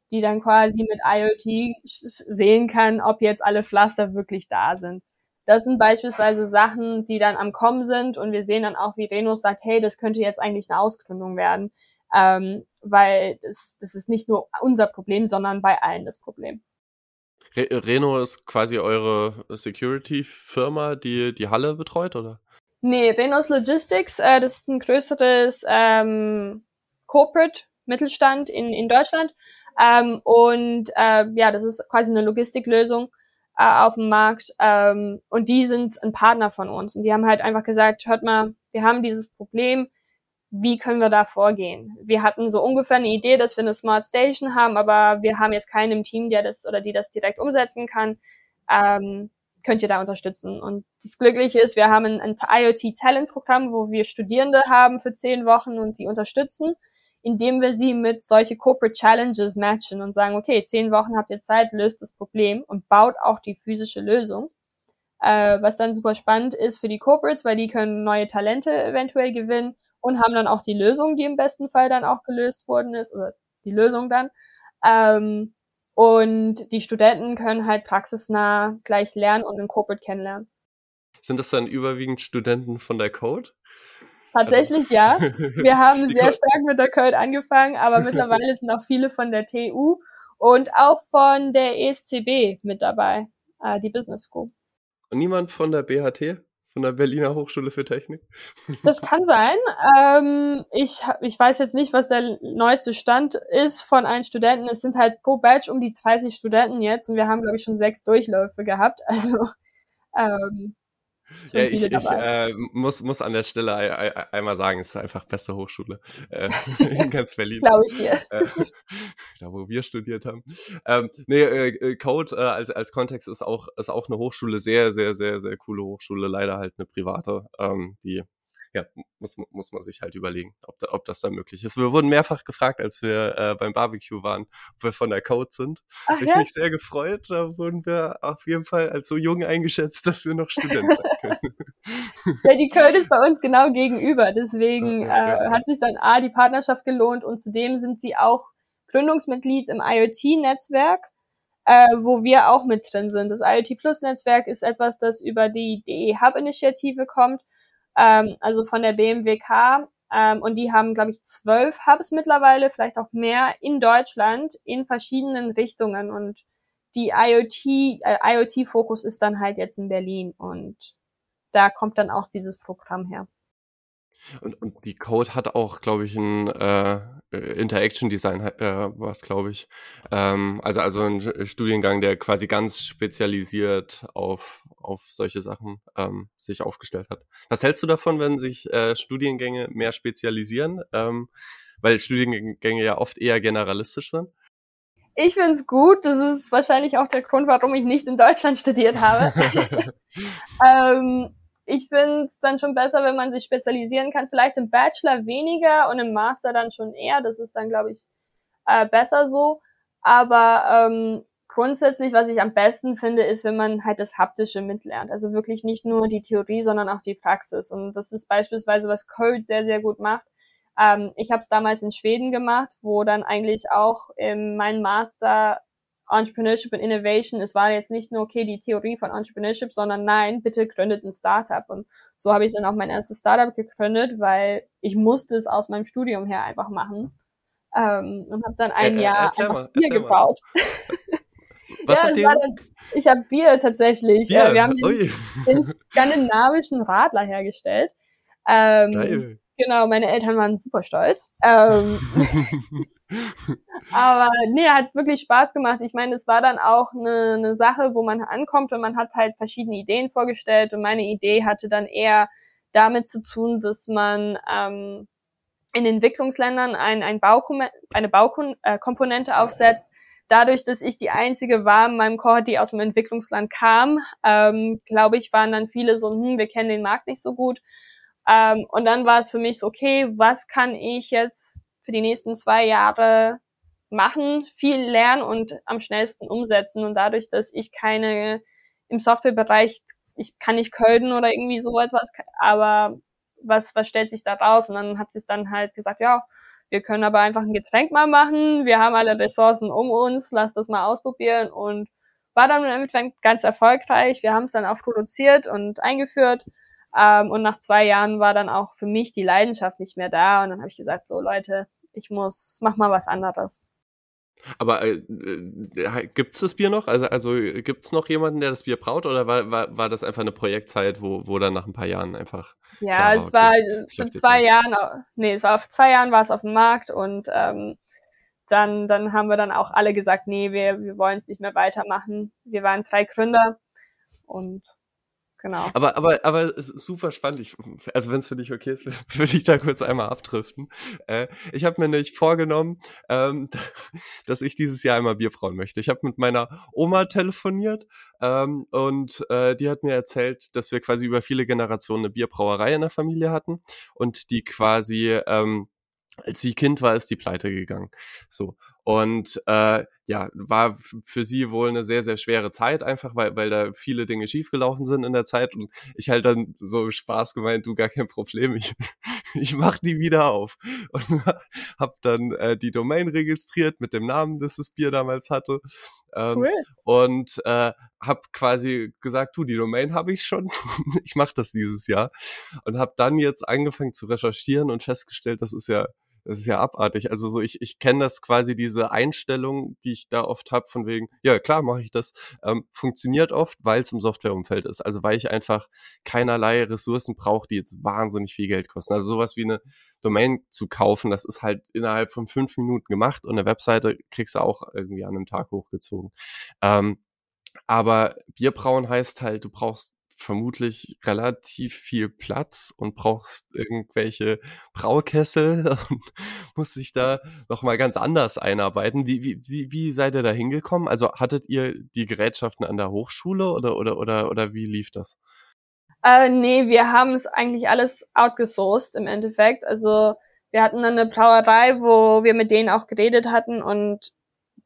Speaker 2: die dann quasi mit IoT sehen kann, ob jetzt alle Pflaster wirklich da sind. Das sind beispielsweise Sachen, die dann am Kommen sind und wir sehen dann auch, wie Reno sagt, hey, das könnte jetzt eigentlich eine Ausgründung werden, ähm, weil das, das ist nicht nur unser Problem, sondern bei allen das Problem.
Speaker 1: Re Reno ist quasi eure Security-Firma, die die Halle betreut, oder?
Speaker 2: Nee, Renos Logistics, äh, das ist ein größeres ähm, Corporate Mittelstand in, in Deutschland. Ähm, und äh, ja, das ist quasi eine Logistiklösung äh, auf dem Markt. Ähm, und die sind ein Partner von uns. Und die haben halt einfach gesagt, hört mal, wir haben dieses Problem, wie können wir da vorgehen? Wir hatten so ungefähr eine Idee, dass wir eine Smart Station haben, aber wir haben jetzt keinen im Team, der das oder die das direkt umsetzen kann. Ähm, könnt ihr da unterstützen? Und das Glückliche ist, wir haben ein, ein IoT-Talent-Programm, wo wir Studierende haben für zehn Wochen und die unterstützen indem wir sie mit solche Corporate Challenges matchen und sagen, okay, zehn Wochen habt ihr Zeit, löst das Problem und baut auch die physische Lösung. Äh, was dann super spannend ist für die Corporates, weil die können neue Talente eventuell gewinnen und haben dann auch die Lösung, die im besten Fall dann auch gelöst worden ist, oder die Lösung dann. Ähm, Und die Studenten können halt praxisnah gleich lernen und in Corporate kennenlernen.
Speaker 1: Sind das dann überwiegend Studenten von der Code?
Speaker 2: Tatsächlich ja. Wir haben sehr stark mit der Code angefangen, aber mittlerweile sind auch viele von der TU und auch von der ESCB mit dabei, äh, die Business School.
Speaker 1: Und niemand von der BHT? Von der Berliner Hochschule für Technik?
Speaker 2: Das kann sein. Ähm, ich, ich weiß jetzt nicht, was der neueste Stand ist von allen Studenten. Es sind halt pro Batch um die 30 Studenten jetzt und wir haben, glaube ich, schon sechs Durchläufe gehabt. Also ähm,
Speaker 1: ja, ich, ich äh, muss, muss an der Stelle einmal sagen, es ist einfach beste Hochschule äh, in ganz Berlin.
Speaker 2: Glaube ich dir.
Speaker 1: Äh, da, wo wir studiert haben. Ähm, nee, äh, Code äh, als, als Kontext ist auch, ist auch eine Hochschule, sehr, sehr, sehr, sehr coole Hochschule, leider halt eine private, ähm, die ja, muss, muss man sich halt überlegen, ob, da, ob das da möglich ist. Wir wurden mehrfach gefragt, als wir äh, beim Barbecue waren, ob wir von der Code sind. Ach, ich ja? mich sehr gefreut. Da wurden wir auf jeden Fall als so jung eingeschätzt, dass wir noch Student sein können.
Speaker 2: ja, die Code ist bei uns genau gegenüber. Deswegen äh, ja. hat sich dann A, die Partnerschaft gelohnt und zudem sind sie auch Gründungsmitglied im IoT-Netzwerk. Äh, wo wir auch mit drin sind. Das IoT Plus Netzwerk ist etwas, das über die DE Hub Initiative kommt ähm, also von der BMWK. Ähm, und die haben, glaube ich, zwölf Hubs mittlerweile, vielleicht auch mehr in Deutschland in verschiedenen Richtungen. Und die IoT, äh, IoT-Fokus ist dann halt jetzt in Berlin und da kommt dann auch dieses Programm her.
Speaker 1: Und, und die Code hat auch, glaube ich, ein äh, Interaction Design, äh, was glaube ich. Ähm, also also ein Studiengang, der quasi ganz spezialisiert auf auf solche Sachen ähm, sich aufgestellt hat. Was hältst du davon, wenn sich äh, Studiengänge mehr spezialisieren? Ähm, weil Studiengänge ja oft eher generalistisch sind.
Speaker 2: Ich find's gut. Das ist wahrscheinlich auch der Grund, warum ich nicht in Deutschland studiert habe. ähm, ich finde es dann schon besser, wenn man sich spezialisieren kann. Vielleicht im Bachelor weniger und im Master dann schon eher. Das ist dann, glaube ich, äh, besser so. Aber ähm, grundsätzlich, was ich am besten finde, ist, wenn man halt das Haptische mitlernt. Also wirklich nicht nur die Theorie, sondern auch die Praxis. Und das ist beispielsweise, was Code sehr, sehr gut macht. Ähm, ich habe es damals in Schweden gemacht, wo dann eigentlich auch in meinem Master Entrepreneurship and Innovation, es war jetzt nicht nur, okay, die Theorie von Entrepreneurship, sondern nein, bitte gründet ein Startup. Und so habe ich dann auch mein erstes Startup gegründet, weil ich musste es aus meinem Studium her einfach machen. Ähm, und habe dann ein äh, Jahr einfach mal, Bier gebaut. Was ja, es war dann, ich habe Bier tatsächlich. Bier? wir haben den, den, skandinavischen Radler hergestellt. Ähm, Geil. Genau, meine Eltern waren super stolz. Ähm, aber nee, hat wirklich Spaß gemacht. Ich meine, es war dann auch eine, eine Sache, wo man ankommt und man hat halt verschiedene Ideen vorgestellt und meine Idee hatte dann eher damit zu tun, dass man ähm, in Entwicklungsländern ein, ein Baukom eine Baukomponente äh, aufsetzt. Dadurch, dass ich die einzige war in meinem Chor, die aus dem Entwicklungsland kam, ähm, glaube ich, waren dann viele so, hm, wir kennen den Markt nicht so gut. Ähm, und dann war es für mich so, okay, was kann ich jetzt für die nächsten zwei Jahre machen, viel lernen und am schnellsten umsetzen. Und dadurch, dass ich keine im Softwarebereich, ich kann nicht coden oder irgendwie so etwas, aber was, was stellt sich da raus? Und dann hat sich dann halt gesagt, ja, wir können aber einfach ein Getränk mal machen, wir haben alle Ressourcen um uns, lass das mal ausprobieren und war dann im Endeffekt ganz erfolgreich. Wir haben es dann auch produziert und eingeführt ähm, und nach zwei Jahren war dann auch für mich die Leidenschaft nicht mehr da. Und dann habe ich gesagt, so Leute, ich muss, mach mal was anderes.
Speaker 1: Aber äh, äh, gibt's das Bier noch? Also, also gibt's noch jemanden, der das Bier braut oder war, war, war das einfach eine Projektzeit, wo, wo dann nach ein paar Jahren einfach.
Speaker 2: Ja, es war, okay, zwei Jahren, nee, es war auf zwei Jahren war es auf dem Markt und ähm, dann, dann haben wir dann auch alle gesagt, nee, wir, wir wollen es nicht mehr weitermachen. Wir waren drei Gründer und Genau.
Speaker 1: Aber, aber, aber es ist super spannend. Ich, also wenn es für dich okay ist, würde ich da kurz einmal abdriften. Äh, ich habe mir nämlich vorgenommen, ähm, dass ich dieses Jahr einmal Bier brauen möchte. Ich habe mit meiner Oma telefoniert ähm, und äh, die hat mir erzählt, dass wir quasi über viele Generationen eine Bierbrauerei in der Familie hatten und die quasi ähm, als sie Kind war, ist die pleite gegangen. So. Und äh, ja, war für sie wohl eine sehr, sehr schwere Zeit, einfach weil, weil da viele Dinge schiefgelaufen sind in der Zeit. Und ich halt dann so Spaß gemeint, du gar kein Problem, ich, ich mach die wieder auf. Und hab dann äh, die Domain registriert mit dem Namen, das das Bier damals hatte. Ähm, cool. Und äh, hab quasi gesagt, du, die Domain habe ich schon, ich mache das dieses Jahr. Und hab dann jetzt angefangen zu recherchieren und festgestellt, das ist ja das ist ja abartig. Also so, ich, ich kenne das quasi, diese Einstellung, die ich da oft habe, von wegen, ja klar, mache ich das, ähm, funktioniert oft, weil es im Softwareumfeld ist. Also weil ich einfach keinerlei Ressourcen brauche, die jetzt wahnsinnig viel Geld kosten. Also sowas wie eine Domain zu kaufen, das ist halt innerhalb von fünf Minuten gemacht und eine Webseite kriegst du auch irgendwie an einem Tag hochgezogen. Ähm, aber Bierbrauen heißt halt, du brauchst vermutlich relativ viel Platz und brauchst irgendwelche Braukessel und musst dich da nochmal ganz anders einarbeiten. Wie, wie, wie, wie seid ihr da hingekommen? Also hattet ihr die Gerätschaften an der Hochschule oder, oder, oder, oder wie lief das?
Speaker 2: Äh, nee, wir haben es eigentlich alles outgesourced im Endeffekt. Also wir hatten dann eine Brauerei, wo wir mit denen auch geredet hatten und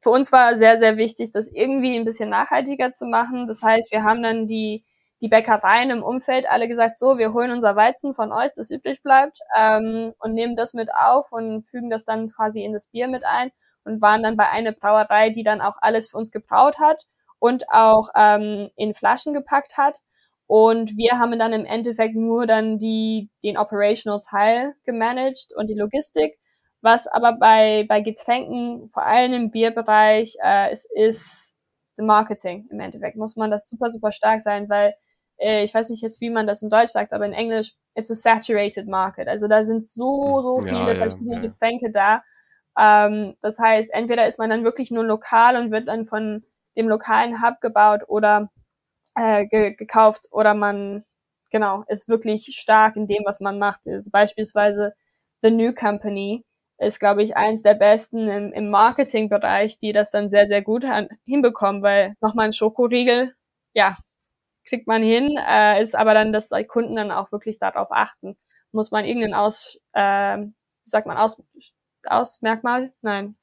Speaker 2: für uns war sehr, sehr wichtig, das irgendwie ein bisschen nachhaltiger zu machen. Das heißt, wir haben dann die die Bäckereien im Umfeld alle gesagt, so, wir holen unser Weizen von euch, das übrig bleibt, ähm, und nehmen das mit auf und fügen das dann quasi in das Bier mit ein und waren dann bei einer Brauerei, die dann auch alles für uns gebraut hat und auch ähm, in Flaschen gepackt hat. Und wir haben dann im Endeffekt nur dann die, den Operational Teil gemanagt und die Logistik. Was aber bei, bei Getränken, vor allem im Bierbereich, äh, es ist Marketing im Endeffekt. Muss man das super, super stark sein, weil äh, ich weiß nicht jetzt, wie man das in Deutsch sagt, aber in Englisch, it's a saturated market. Also da sind so, hm. so viele ja, verschiedene ja, Getränke da. Ähm, das heißt, entweder ist man dann wirklich nur lokal und wird dann von dem lokalen Hub gebaut oder äh, ge gekauft oder man genau ist wirklich stark in dem, was man macht. Ist beispielsweise The New Company ist, glaube ich, eins der besten im, im Marketingbereich, die das dann sehr, sehr gut hinbekommen, weil nochmal ein Schokoriegel, ja, kriegt man hin, äh, ist aber dann, dass die Kunden dann auch wirklich darauf achten. Muss man irgendeinen Aus, äh, wie sagt man, Aus, Ausmerkmal? Nein.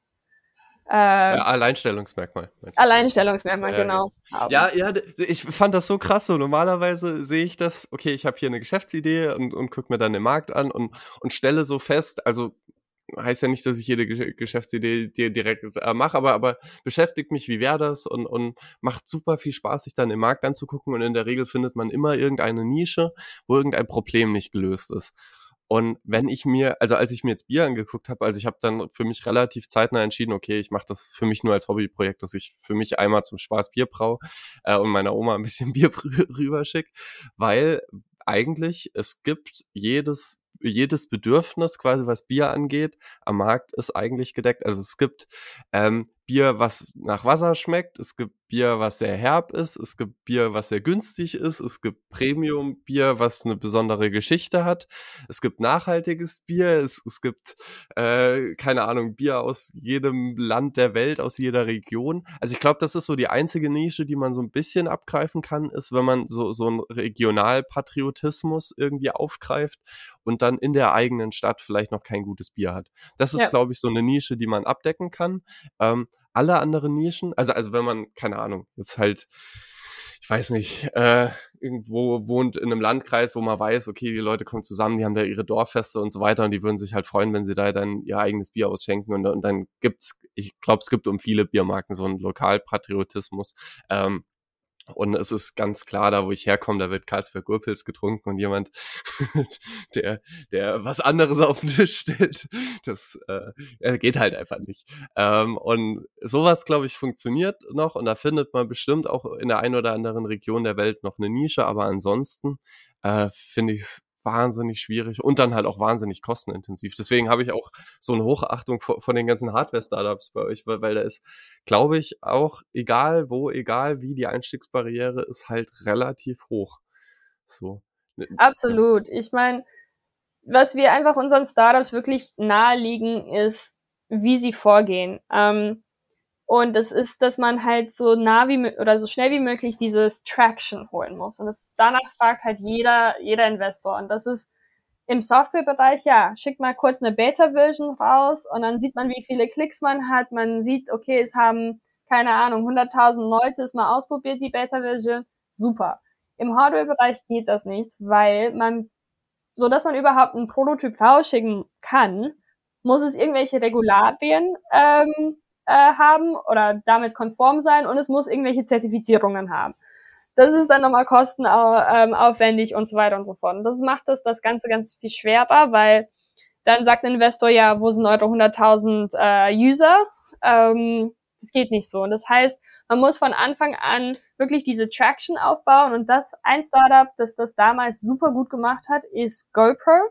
Speaker 1: Äh, ja, Alleinstellungsmerkmal.
Speaker 2: Alleinstellungsmerkmal, ja, genau.
Speaker 1: Ja, ja, ich fand das so krass. So normalerweise sehe ich das, okay, ich habe hier eine Geschäftsidee und, und gucke mir dann den Markt an und, und stelle so fest, also heißt ja nicht, dass ich jede Geschäftsidee direkt äh, mache, aber, aber beschäftigt mich, wie wäre das und, und macht super viel Spaß, sich dann im Markt anzugucken und in der Regel findet man immer irgendeine Nische, wo irgendein Problem nicht gelöst ist. Und wenn ich mir, also als ich mir jetzt Bier angeguckt habe, also ich habe dann für mich relativ zeitnah entschieden, okay, ich mache das für mich nur als Hobbyprojekt, dass ich für mich einmal zum Spaß Bier brau äh, und meiner Oma ein bisschen Bier rüberschicke, weil eigentlich es gibt jedes jedes Bedürfnis quasi, was Bier angeht, am Markt ist eigentlich gedeckt. Also es gibt ähm, Bier, was nach Wasser schmeckt, es gibt Bier, was sehr herb ist, es gibt Bier, was sehr günstig ist, es gibt Premium-Bier, was eine besondere Geschichte hat, es gibt nachhaltiges Bier, es, es gibt, äh, keine Ahnung, Bier aus jedem Land der Welt, aus jeder Region. Also ich glaube, das ist so die einzige Nische, die man so ein bisschen abgreifen kann, ist, wenn man so, so einen Regionalpatriotismus irgendwie aufgreift und dann in der eigenen Stadt vielleicht noch kein gutes Bier hat. Das ist, ja. glaube ich, so eine Nische, die man abdecken kann. Ähm, alle anderen Nischen, also, also wenn man, keine Ahnung, jetzt halt, ich weiß nicht, äh, irgendwo wohnt in einem Landkreis, wo man weiß, okay, die Leute kommen zusammen, die haben da ihre Dorffeste und so weiter und die würden sich halt freuen, wenn sie da dann ihr eigenes Bier ausschenken und, und dann gibt's, ich glaube, es gibt um viele Biermarken so einen Lokalpatriotismus. Ähm, und es ist ganz klar, da wo ich herkomme, da wird Karlsberg Urpils getrunken und jemand, der, der was anderes auf den Tisch stellt, das äh, geht halt einfach nicht. Ähm, und sowas, glaube ich, funktioniert noch und da findet man bestimmt auch in der einen oder anderen Region der Welt noch eine Nische, aber ansonsten äh, finde ich es wahnsinnig schwierig und dann halt auch wahnsinnig kostenintensiv. Deswegen habe ich auch so eine Hochachtung vor, von den ganzen Hardware-Startups bei euch, weil, weil da ist, glaube ich, auch egal wo, egal wie, die Einstiegsbarriere ist halt relativ hoch. So.
Speaker 2: Absolut. Ich meine, was wir einfach unseren Startups wirklich naheliegen, ist, wie sie vorgehen. Ähm, und das ist, dass man halt so nah wie oder so schnell wie möglich dieses Traction holen muss. Und das danach fragt halt jeder, jeder Investor. Und das ist im Softwarebereich, ja, schickt mal kurz eine Beta-Version raus und dann sieht man, wie viele Klicks man hat. Man sieht, okay, es haben, keine Ahnung, 100.000 Leute es mal ausprobiert, die Beta-Version. Super. Im Hardware-Bereich geht das nicht, weil man, so dass man überhaupt einen Prototyp rausschicken kann, muss es irgendwelche Regularien ähm, äh, haben oder damit konform sein und es muss irgendwelche Zertifizierungen haben das ist dann nochmal kostenaufwendig und so weiter und so fort. Und das macht das, das Ganze ganz viel schwerer, weil dann sagt ein Investor, ja, wo sind eure 100.000 äh, User? Ähm, das geht nicht so. Und das heißt, man muss von Anfang an wirklich diese Traction aufbauen. Und das ein Startup, das das damals super gut gemacht hat, ist GoPro.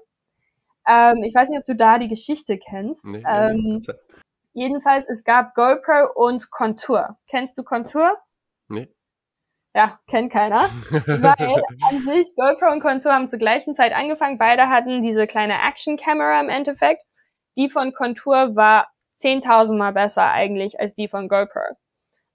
Speaker 2: Ähm, ich weiß nicht, ob du da die Geschichte kennst. Nee, ähm, nee, jedenfalls, es gab GoPro und Contour. Kennst du Contour?
Speaker 1: Nee
Speaker 2: ja, kennt keiner. Weil an sich GoPro und Contour haben zur gleichen Zeit angefangen. Beide hatten diese kleine Action-Camera im Endeffekt. Die von Contour war 10.000 Mal besser eigentlich als die von GoPro.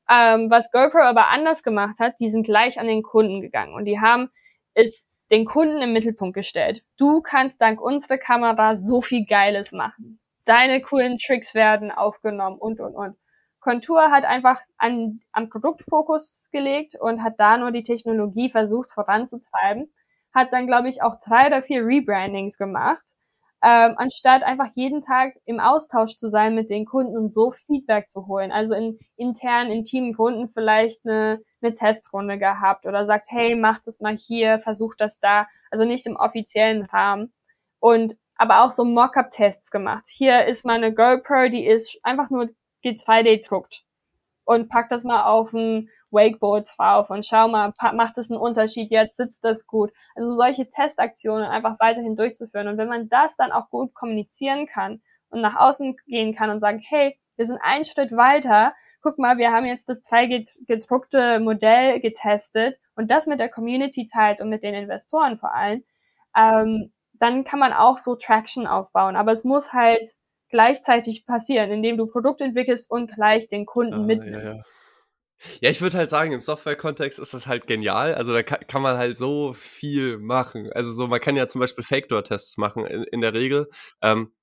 Speaker 2: Ähm, was GoPro aber anders gemacht hat, die sind gleich an den Kunden gegangen und die haben es den Kunden im Mittelpunkt gestellt. Du kannst dank unserer Kamera so viel Geiles machen. Deine coolen Tricks werden aufgenommen und, und, und. Contour hat einfach an, am Produktfokus gelegt und hat da nur die Technologie versucht voranzutreiben. Hat dann, glaube ich, auch drei oder vier Rebrandings gemacht, ähm, anstatt einfach jeden Tag im Austausch zu sein mit den Kunden und so Feedback zu holen. Also in intern, intimen Kunden vielleicht eine, eine Testrunde gehabt oder sagt, hey, mach das mal hier, versuch das da. Also nicht im offiziellen Rahmen. Und aber auch so Mockup-Tests gemacht. Hier ist mal eine GoPro, die ist einfach nur 3D druckt und pack das mal auf ein Wakeboard drauf und schau mal, macht das einen Unterschied jetzt, sitzt das gut. Also solche Testaktionen einfach weiterhin durchzuführen. Und wenn man das dann auch gut kommunizieren kann und nach außen gehen kann und sagen, hey, wir sind einen Schritt weiter, guck mal, wir haben jetzt das 3D-gedruckte Modell getestet und das mit der Community teilt und mit den Investoren vor allem, ähm, dann kann man auch so Traction aufbauen. Aber es muss halt gleichzeitig passieren, indem du Produkt entwickelst und gleich den Kunden ah, mitnimmst.
Speaker 1: Ja, ja. Ja, ich würde halt sagen, im Software-Kontext ist das halt genial. Also da kann, kann, man halt so viel machen. Also so, man kann ja zum Beispiel Fake-Door-Tests machen in, in, der Regel. Ähm,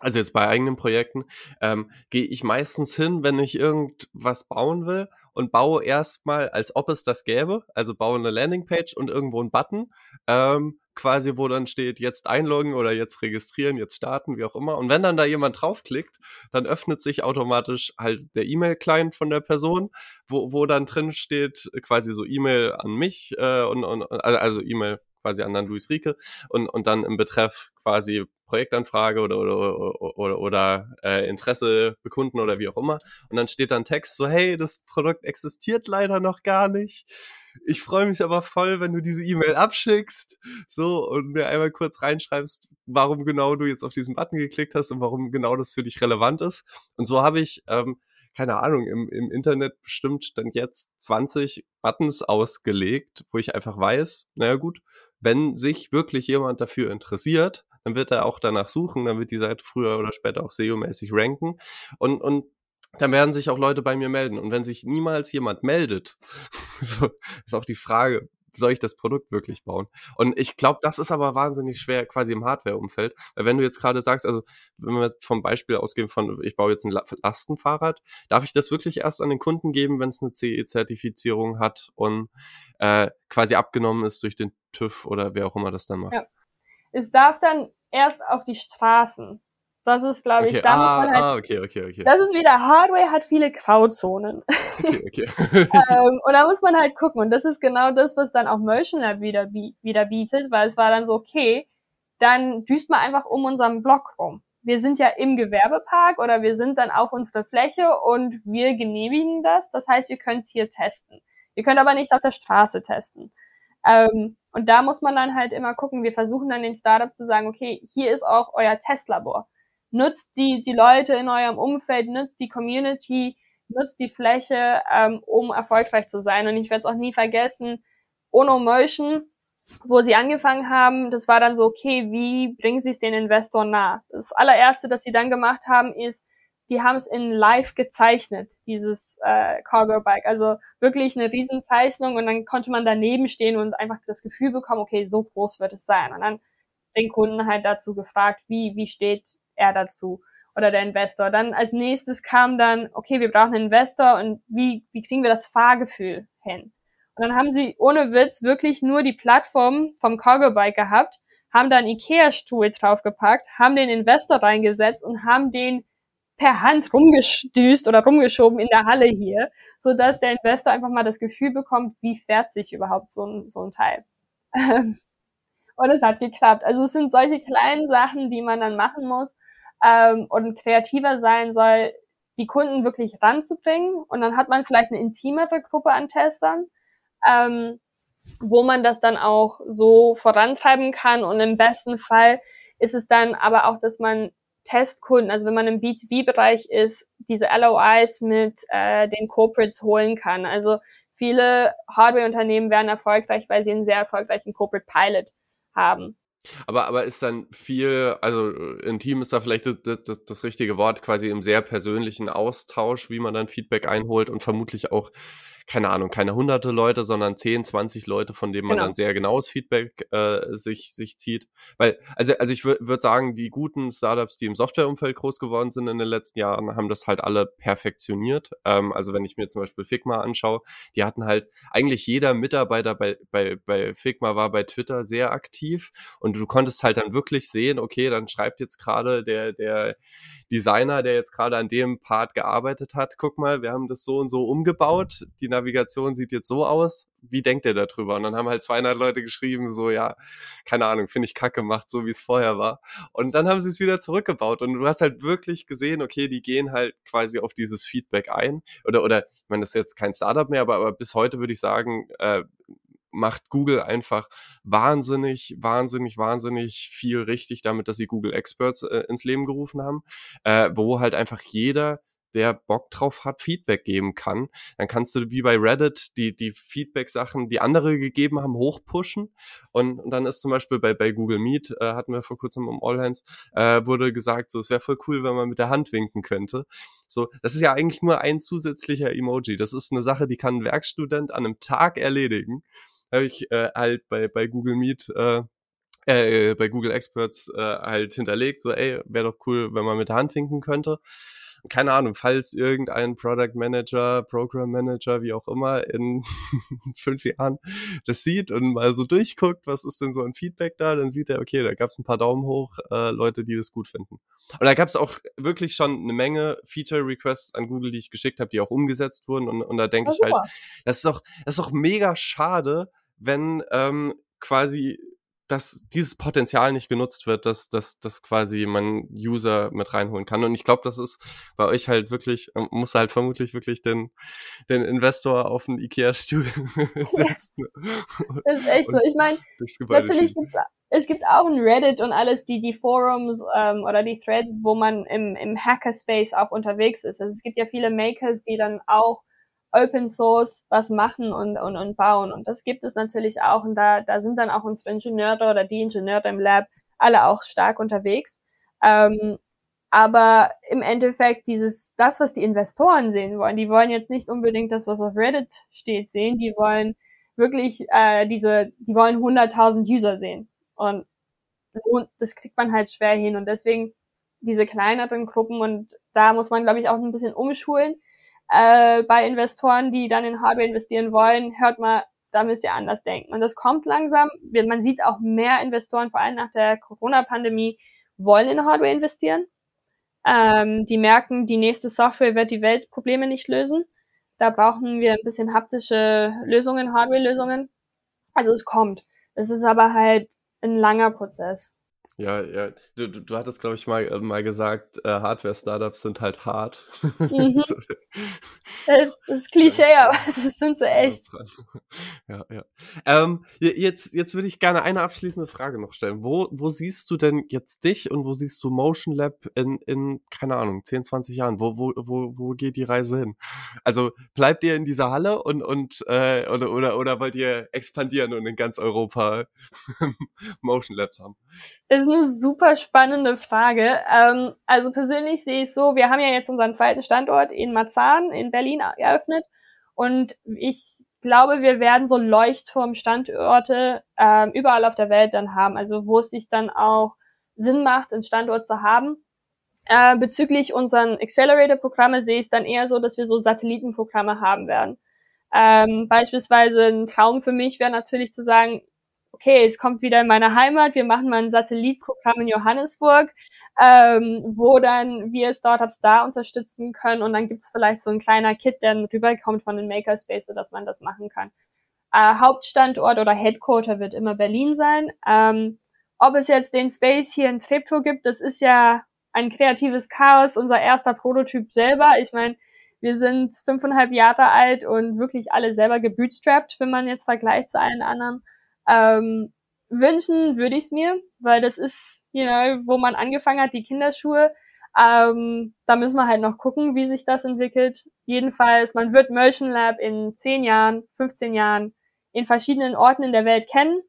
Speaker 1: also jetzt bei eigenen Projekten, ähm, gehe ich meistens hin, wenn ich irgendwas bauen will und baue erstmal, als ob es das gäbe. Also baue eine Landingpage und irgendwo einen Button. Ähm, quasi, wo dann steht, jetzt einloggen oder jetzt registrieren, jetzt starten, wie auch immer. Und wenn dann da jemand draufklickt, dann öffnet sich automatisch halt der E-Mail-Client von der Person, wo, wo dann drin steht, quasi so E-Mail an mich äh, und, und also E-Mail quasi an dann Luis Rieke und, und dann im Betreff quasi Projektanfrage oder oder oder, oder äh, Interesse bekunden oder wie auch immer. Und dann steht dann Text so hey das Produkt existiert leider noch gar nicht. Ich freue mich aber voll, wenn du diese E-Mail abschickst, so und mir einmal kurz reinschreibst, warum genau du jetzt auf diesen Button geklickt hast und warum genau das für dich relevant ist. Und so habe ich, ähm, keine Ahnung, im, im Internet bestimmt dann jetzt 20 Buttons ausgelegt, wo ich einfach weiß, naja gut, wenn sich wirklich jemand dafür interessiert, dann wird er auch danach suchen, dann wird die Seite früher oder später auch SEO-mäßig ranken. Und, und dann werden sich auch Leute bei mir melden. Und wenn sich niemals jemand meldet, so, ist auch die Frage, soll ich das Produkt wirklich bauen? Und ich glaube, das ist aber wahnsinnig schwer quasi im Hardware-Umfeld. Weil wenn du jetzt gerade sagst, also wenn wir jetzt vom Beispiel ausgehen von, ich baue jetzt ein Lastenfahrrad, darf ich das wirklich erst an den Kunden geben, wenn es eine CE-Zertifizierung hat und äh, quasi abgenommen ist durch den TÜV oder wer auch immer das dann macht? Ja.
Speaker 2: Es darf dann erst auf die Straßen. Das ist, glaube ich,
Speaker 1: okay. da ah, halt, ah, okay, okay, okay.
Speaker 2: Das ist wieder, Hardware hat viele Grauzonen. Okay, okay. ähm, und da muss man halt gucken. Und das ist genau das, was dann auch Motion Lab wieder, wieder bietet, weil es war dann so, okay, dann düst man einfach um unseren Block rum. Wir sind ja im Gewerbepark oder wir sind dann auf unserer Fläche und wir genehmigen das. Das heißt, ihr könnt es hier testen. Ihr könnt aber nicht auf der Straße testen. Ähm, und da muss man dann halt immer gucken. Wir versuchen dann den Startups zu sagen, okay, hier ist auch euer Testlabor nutzt die, die Leute in eurem Umfeld, nutzt die Community, nutzt die Fläche, ähm, um erfolgreich zu sein. Und ich werde es auch nie vergessen, Ono Motion, wo sie angefangen haben, das war dann so, okay, wie bringen sie es den Investoren nah? Das allererste, das sie dann gemacht haben, ist, die haben es in live gezeichnet, dieses äh, Cargo Bike. Also wirklich eine Riesenzeichnung und dann konnte man daneben stehen und einfach das Gefühl bekommen, okay, so groß wird es sein. Und dann den Kunden halt dazu gefragt, wie, wie steht er dazu oder der Investor. Dann als nächstes kam dann, okay, wir brauchen einen Investor und wie, wie kriegen wir das Fahrgefühl hin? Und dann haben sie ohne Witz wirklich nur die Plattform vom Cargo Bike gehabt, haben da einen Ikea-Stuhl draufgepackt, haben den Investor reingesetzt und haben den per Hand rumgestüßt oder rumgeschoben in der Halle hier, so dass der Investor einfach mal das Gefühl bekommt, wie fährt sich überhaupt so ein, so ein Teil. und es hat geklappt. Also es sind solche kleinen Sachen, die man dann machen muss ähm, und kreativer sein soll, die Kunden wirklich ranzubringen. Und dann hat man vielleicht eine intimere Gruppe an Testern, ähm, wo man das dann auch so vorantreiben kann. Und im besten Fall ist es dann aber auch, dass man Testkunden, also wenn man im B2B-Bereich ist, diese LOIs mit äh, den Corporates holen kann. Also viele Hardware-Unternehmen werden erfolgreich, weil sie einen sehr erfolgreichen Corporate Pilot haben.
Speaker 1: Aber, aber ist dann viel, also intim ist da vielleicht das, das, das richtige Wort, quasi im sehr persönlichen Austausch, wie man dann Feedback einholt und vermutlich auch keine Ahnung, keine hunderte Leute, sondern 10, 20 Leute, von denen man genau. dann sehr genaues Feedback äh, sich, sich zieht. Weil, also, also ich würde sagen, die guten Startups, die im Softwareumfeld groß geworden sind in den letzten Jahren, haben das halt alle perfektioniert. Ähm, also wenn ich mir zum Beispiel Figma anschaue, die hatten halt, eigentlich jeder Mitarbeiter bei, bei, bei Figma war bei Twitter sehr aktiv und du konntest halt dann wirklich sehen, okay, dann schreibt jetzt gerade der, der Designer, der jetzt gerade an dem Part gearbeitet hat, guck mal, wir haben das so und so umgebaut, die Navigation sieht jetzt so aus, wie denkt ihr darüber? Und dann haben halt 200 Leute geschrieben, so, ja, keine Ahnung, finde ich kacke macht, so wie es vorher war. Und dann haben sie es wieder zurückgebaut und du hast halt wirklich gesehen, okay, die gehen halt quasi auf dieses Feedback ein. Oder, oder, ich meine, das ist jetzt kein Startup mehr, aber, aber bis heute würde ich sagen, äh, macht Google einfach wahnsinnig, wahnsinnig, wahnsinnig viel richtig damit, dass sie Google Experts äh, ins Leben gerufen haben, äh, wo halt einfach jeder der Bock drauf hat, Feedback geben kann. Dann kannst du wie bei Reddit die, die Feedback-Sachen, die andere gegeben haben, hochpushen. Und, und dann ist zum Beispiel bei, bei Google Meet, äh, hatten wir vor kurzem im All Hands, äh, wurde gesagt, so, es wäre voll cool, wenn man mit der Hand winken könnte. So, das ist ja eigentlich nur ein zusätzlicher Emoji. Das ist eine Sache, die kann ein Werkstudent an einem Tag erledigen habe ich äh, halt bei, bei Google Meet äh, äh, bei Google Experts äh, halt hinterlegt, so ey, wäre doch cool, wenn man mit der Hand winken könnte. Keine Ahnung, falls irgendein Product Manager, Program Manager, wie auch immer, in fünf Jahren das sieht und mal so durchguckt, was ist denn so ein Feedback da, dann sieht er, okay, da gab es ein paar Daumen hoch, äh, Leute, die das gut finden. Und da gab es auch wirklich schon eine Menge Feature-Requests an Google, die ich geschickt habe, die auch umgesetzt wurden. Und, und da denke ich halt, das ist doch, das ist doch mega schade, wenn ähm, quasi dass dieses Potenzial nicht genutzt wird, dass, dass, dass quasi man User mit reinholen kann. Und ich glaube, das ist bei euch halt wirklich, man muss halt vermutlich wirklich den, den Investor auf den Ikea-Stuhl setzen.
Speaker 2: das ist echt so. Ich meine, natürlich gibt's, es gibt auch ein Reddit und alles, die, die Forums ähm, oder die Threads, wo man im, im Hackerspace auch unterwegs ist. Also es gibt ja viele Makers, die dann auch Open Source was machen und, und, und bauen. Und das gibt es natürlich auch. Und da, da sind dann auch unsere Ingenieure oder die Ingenieure im Lab alle auch stark unterwegs. Ähm, aber im Endeffekt dieses, das, was die Investoren sehen wollen, die wollen jetzt nicht unbedingt das, was auf Reddit steht, sehen. Die wollen wirklich äh, diese, die wollen 100.000 User sehen. Und, und das kriegt man halt schwer hin. Und deswegen diese kleineren Gruppen und da muss man, glaube ich, auch ein bisschen umschulen äh, bei Investoren, die dann in Hardware investieren wollen, hört mal, da müsst ihr anders denken. Und das kommt langsam. Man sieht auch mehr Investoren, vor allem nach der Corona-Pandemie, wollen in Hardware investieren. Ähm, die merken, die nächste Software wird die Weltprobleme nicht lösen. Da brauchen wir ein bisschen haptische Lösungen, Hardware-Lösungen. Also es kommt. Es ist aber halt ein langer Prozess.
Speaker 1: Ja, ja. Du, du, du hattest, glaube ich, mal, äh, mal gesagt, äh, Hardware-Startups sind halt hart. Mhm.
Speaker 2: so. Das ist Klischee, aber es sind so echt.
Speaker 1: Ja, ja. Ähm, jetzt, jetzt würde ich gerne eine abschließende Frage noch stellen. Wo, wo siehst du denn jetzt dich und wo siehst du Motion Lab in, in keine Ahnung, 10, 20 Jahren? Wo, wo, wo, wo geht die Reise hin? Also bleibt ihr in dieser Halle und, und äh, oder, oder, oder wollt ihr expandieren und in ganz Europa Motion Labs haben?
Speaker 2: Ist eine super spannende Frage. Ähm, also persönlich sehe ich so, wir haben ja jetzt unseren zweiten Standort in Marzahn in Berlin eröffnet und ich glaube, wir werden so Leuchtturmstandorte äh, überall auf der Welt dann haben, also wo es sich dann auch Sinn macht, einen Standort zu haben. Äh, bezüglich unseren Accelerator-Programme sehe ich es dann eher so, dass wir so Satellitenprogramme haben werden. Ähm, beispielsweise ein Traum für mich wäre natürlich zu sagen, okay, es kommt wieder in meine Heimat, wir machen mal ein Satellitprogramm in Johannesburg, ähm, wo dann wir Startups da unterstützen können und dann gibt's vielleicht so ein kleiner Kit, der rüberkommt von den Makerspace, sodass man das machen kann. Äh, Hauptstandort oder Headquarter wird immer Berlin sein. Ähm, ob es jetzt den Space hier in Treptow gibt, das ist ja ein kreatives Chaos, unser erster Prototyp selber. Ich meine, wir sind fünfeinhalb Jahre alt und wirklich alle selber gebootstrapped, wenn man jetzt vergleicht zu allen anderen. Ähm, wünschen würde ich es mir, weil das ist, you know, wo man angefangen hat, die Kinderschuhe. Ähm, da müssen wir halt noch gucken, wie sich das entwickelt. Jedenfalls, man wird Motion Lab in 10 Jahren, 15 Jahren in verschiedenen Orten in der Welt kennen.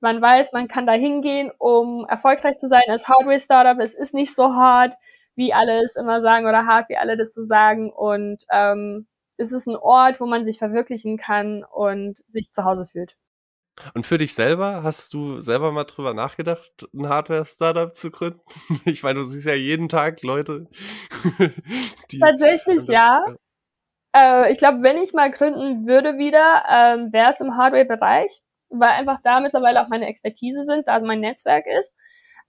Speaker 2: Man weiß, man kann da hingehen, um erfolgreich zu sein als Hardware-Startup. Es ist nicht so hart, wie alle es immer sagen, oder hart, wie alle das so sagen. Und ähm, es ist ein Ort, wo man sich verwirklichen kann und sich zu Hause fühlt.
Speaker 1: Und für dich selber, hast du selber mal drüber nachgedacht, ein Hardware-Startup zu gründen? Ich meine, du siehst ja jeden Tag Leute.
Speaker 2: Tatsächlich ja. Äh, ich glaube, wenn ich mal gründen würde wieder, ähm, wäre es im Hardware-Bereich, weil einfach da mittlerweile auch meine Expertise sind, da mein Netzwerk ist.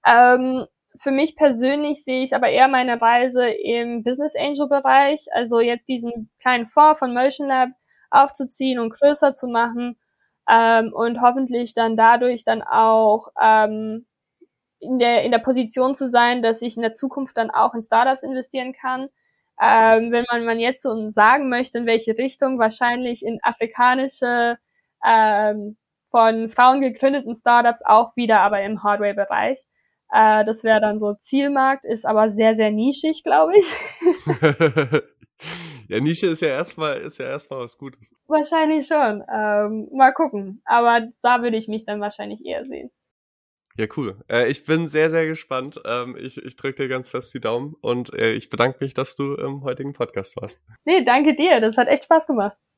Speaker 2: Ähm, für mich persönlich sehe ich aber eher meine Reise im Business Angel Bereich, also jetzt diesen kleinen Fonds von Motion Lab aufzuziehen und größer zu machen ähm, und hoffentlich dann dadurch dann auch ähm, in der in der Position zu sein, dass ich in der Zukunft dann auch in Startups investieren kann. Ähm, wenn man, man jetzt so sagen möchte, in welche Richtung, wahrscheinlich in afrikanische ähm, von Frauen gegründeten Startups auch wieder, aber im Hardware-Bereich. Äh, das wäre dann so Zielmarkt, ist aber sehr, sehr nischig, glaube ich.
Speaker 1: Ja, Nische ist ja erstmal, ist ja erstmal was Gutes.
Speaker 2: Wahrscheinlich schon. Ähm, mal gucken. Aber da würde ich mich dann wahrscheinlich eher sehen.
Speaker 1: Ja, cool. Äh, ich bin sehr, sehr gespannt. Ähm, ich ich drücke dir ganz fest die Daumen und äh, ich bedanke mich, dass du im heutigen Podcast warst.
Speaker 2: Nee, danke dir. Das hat echt Spaß gemacht.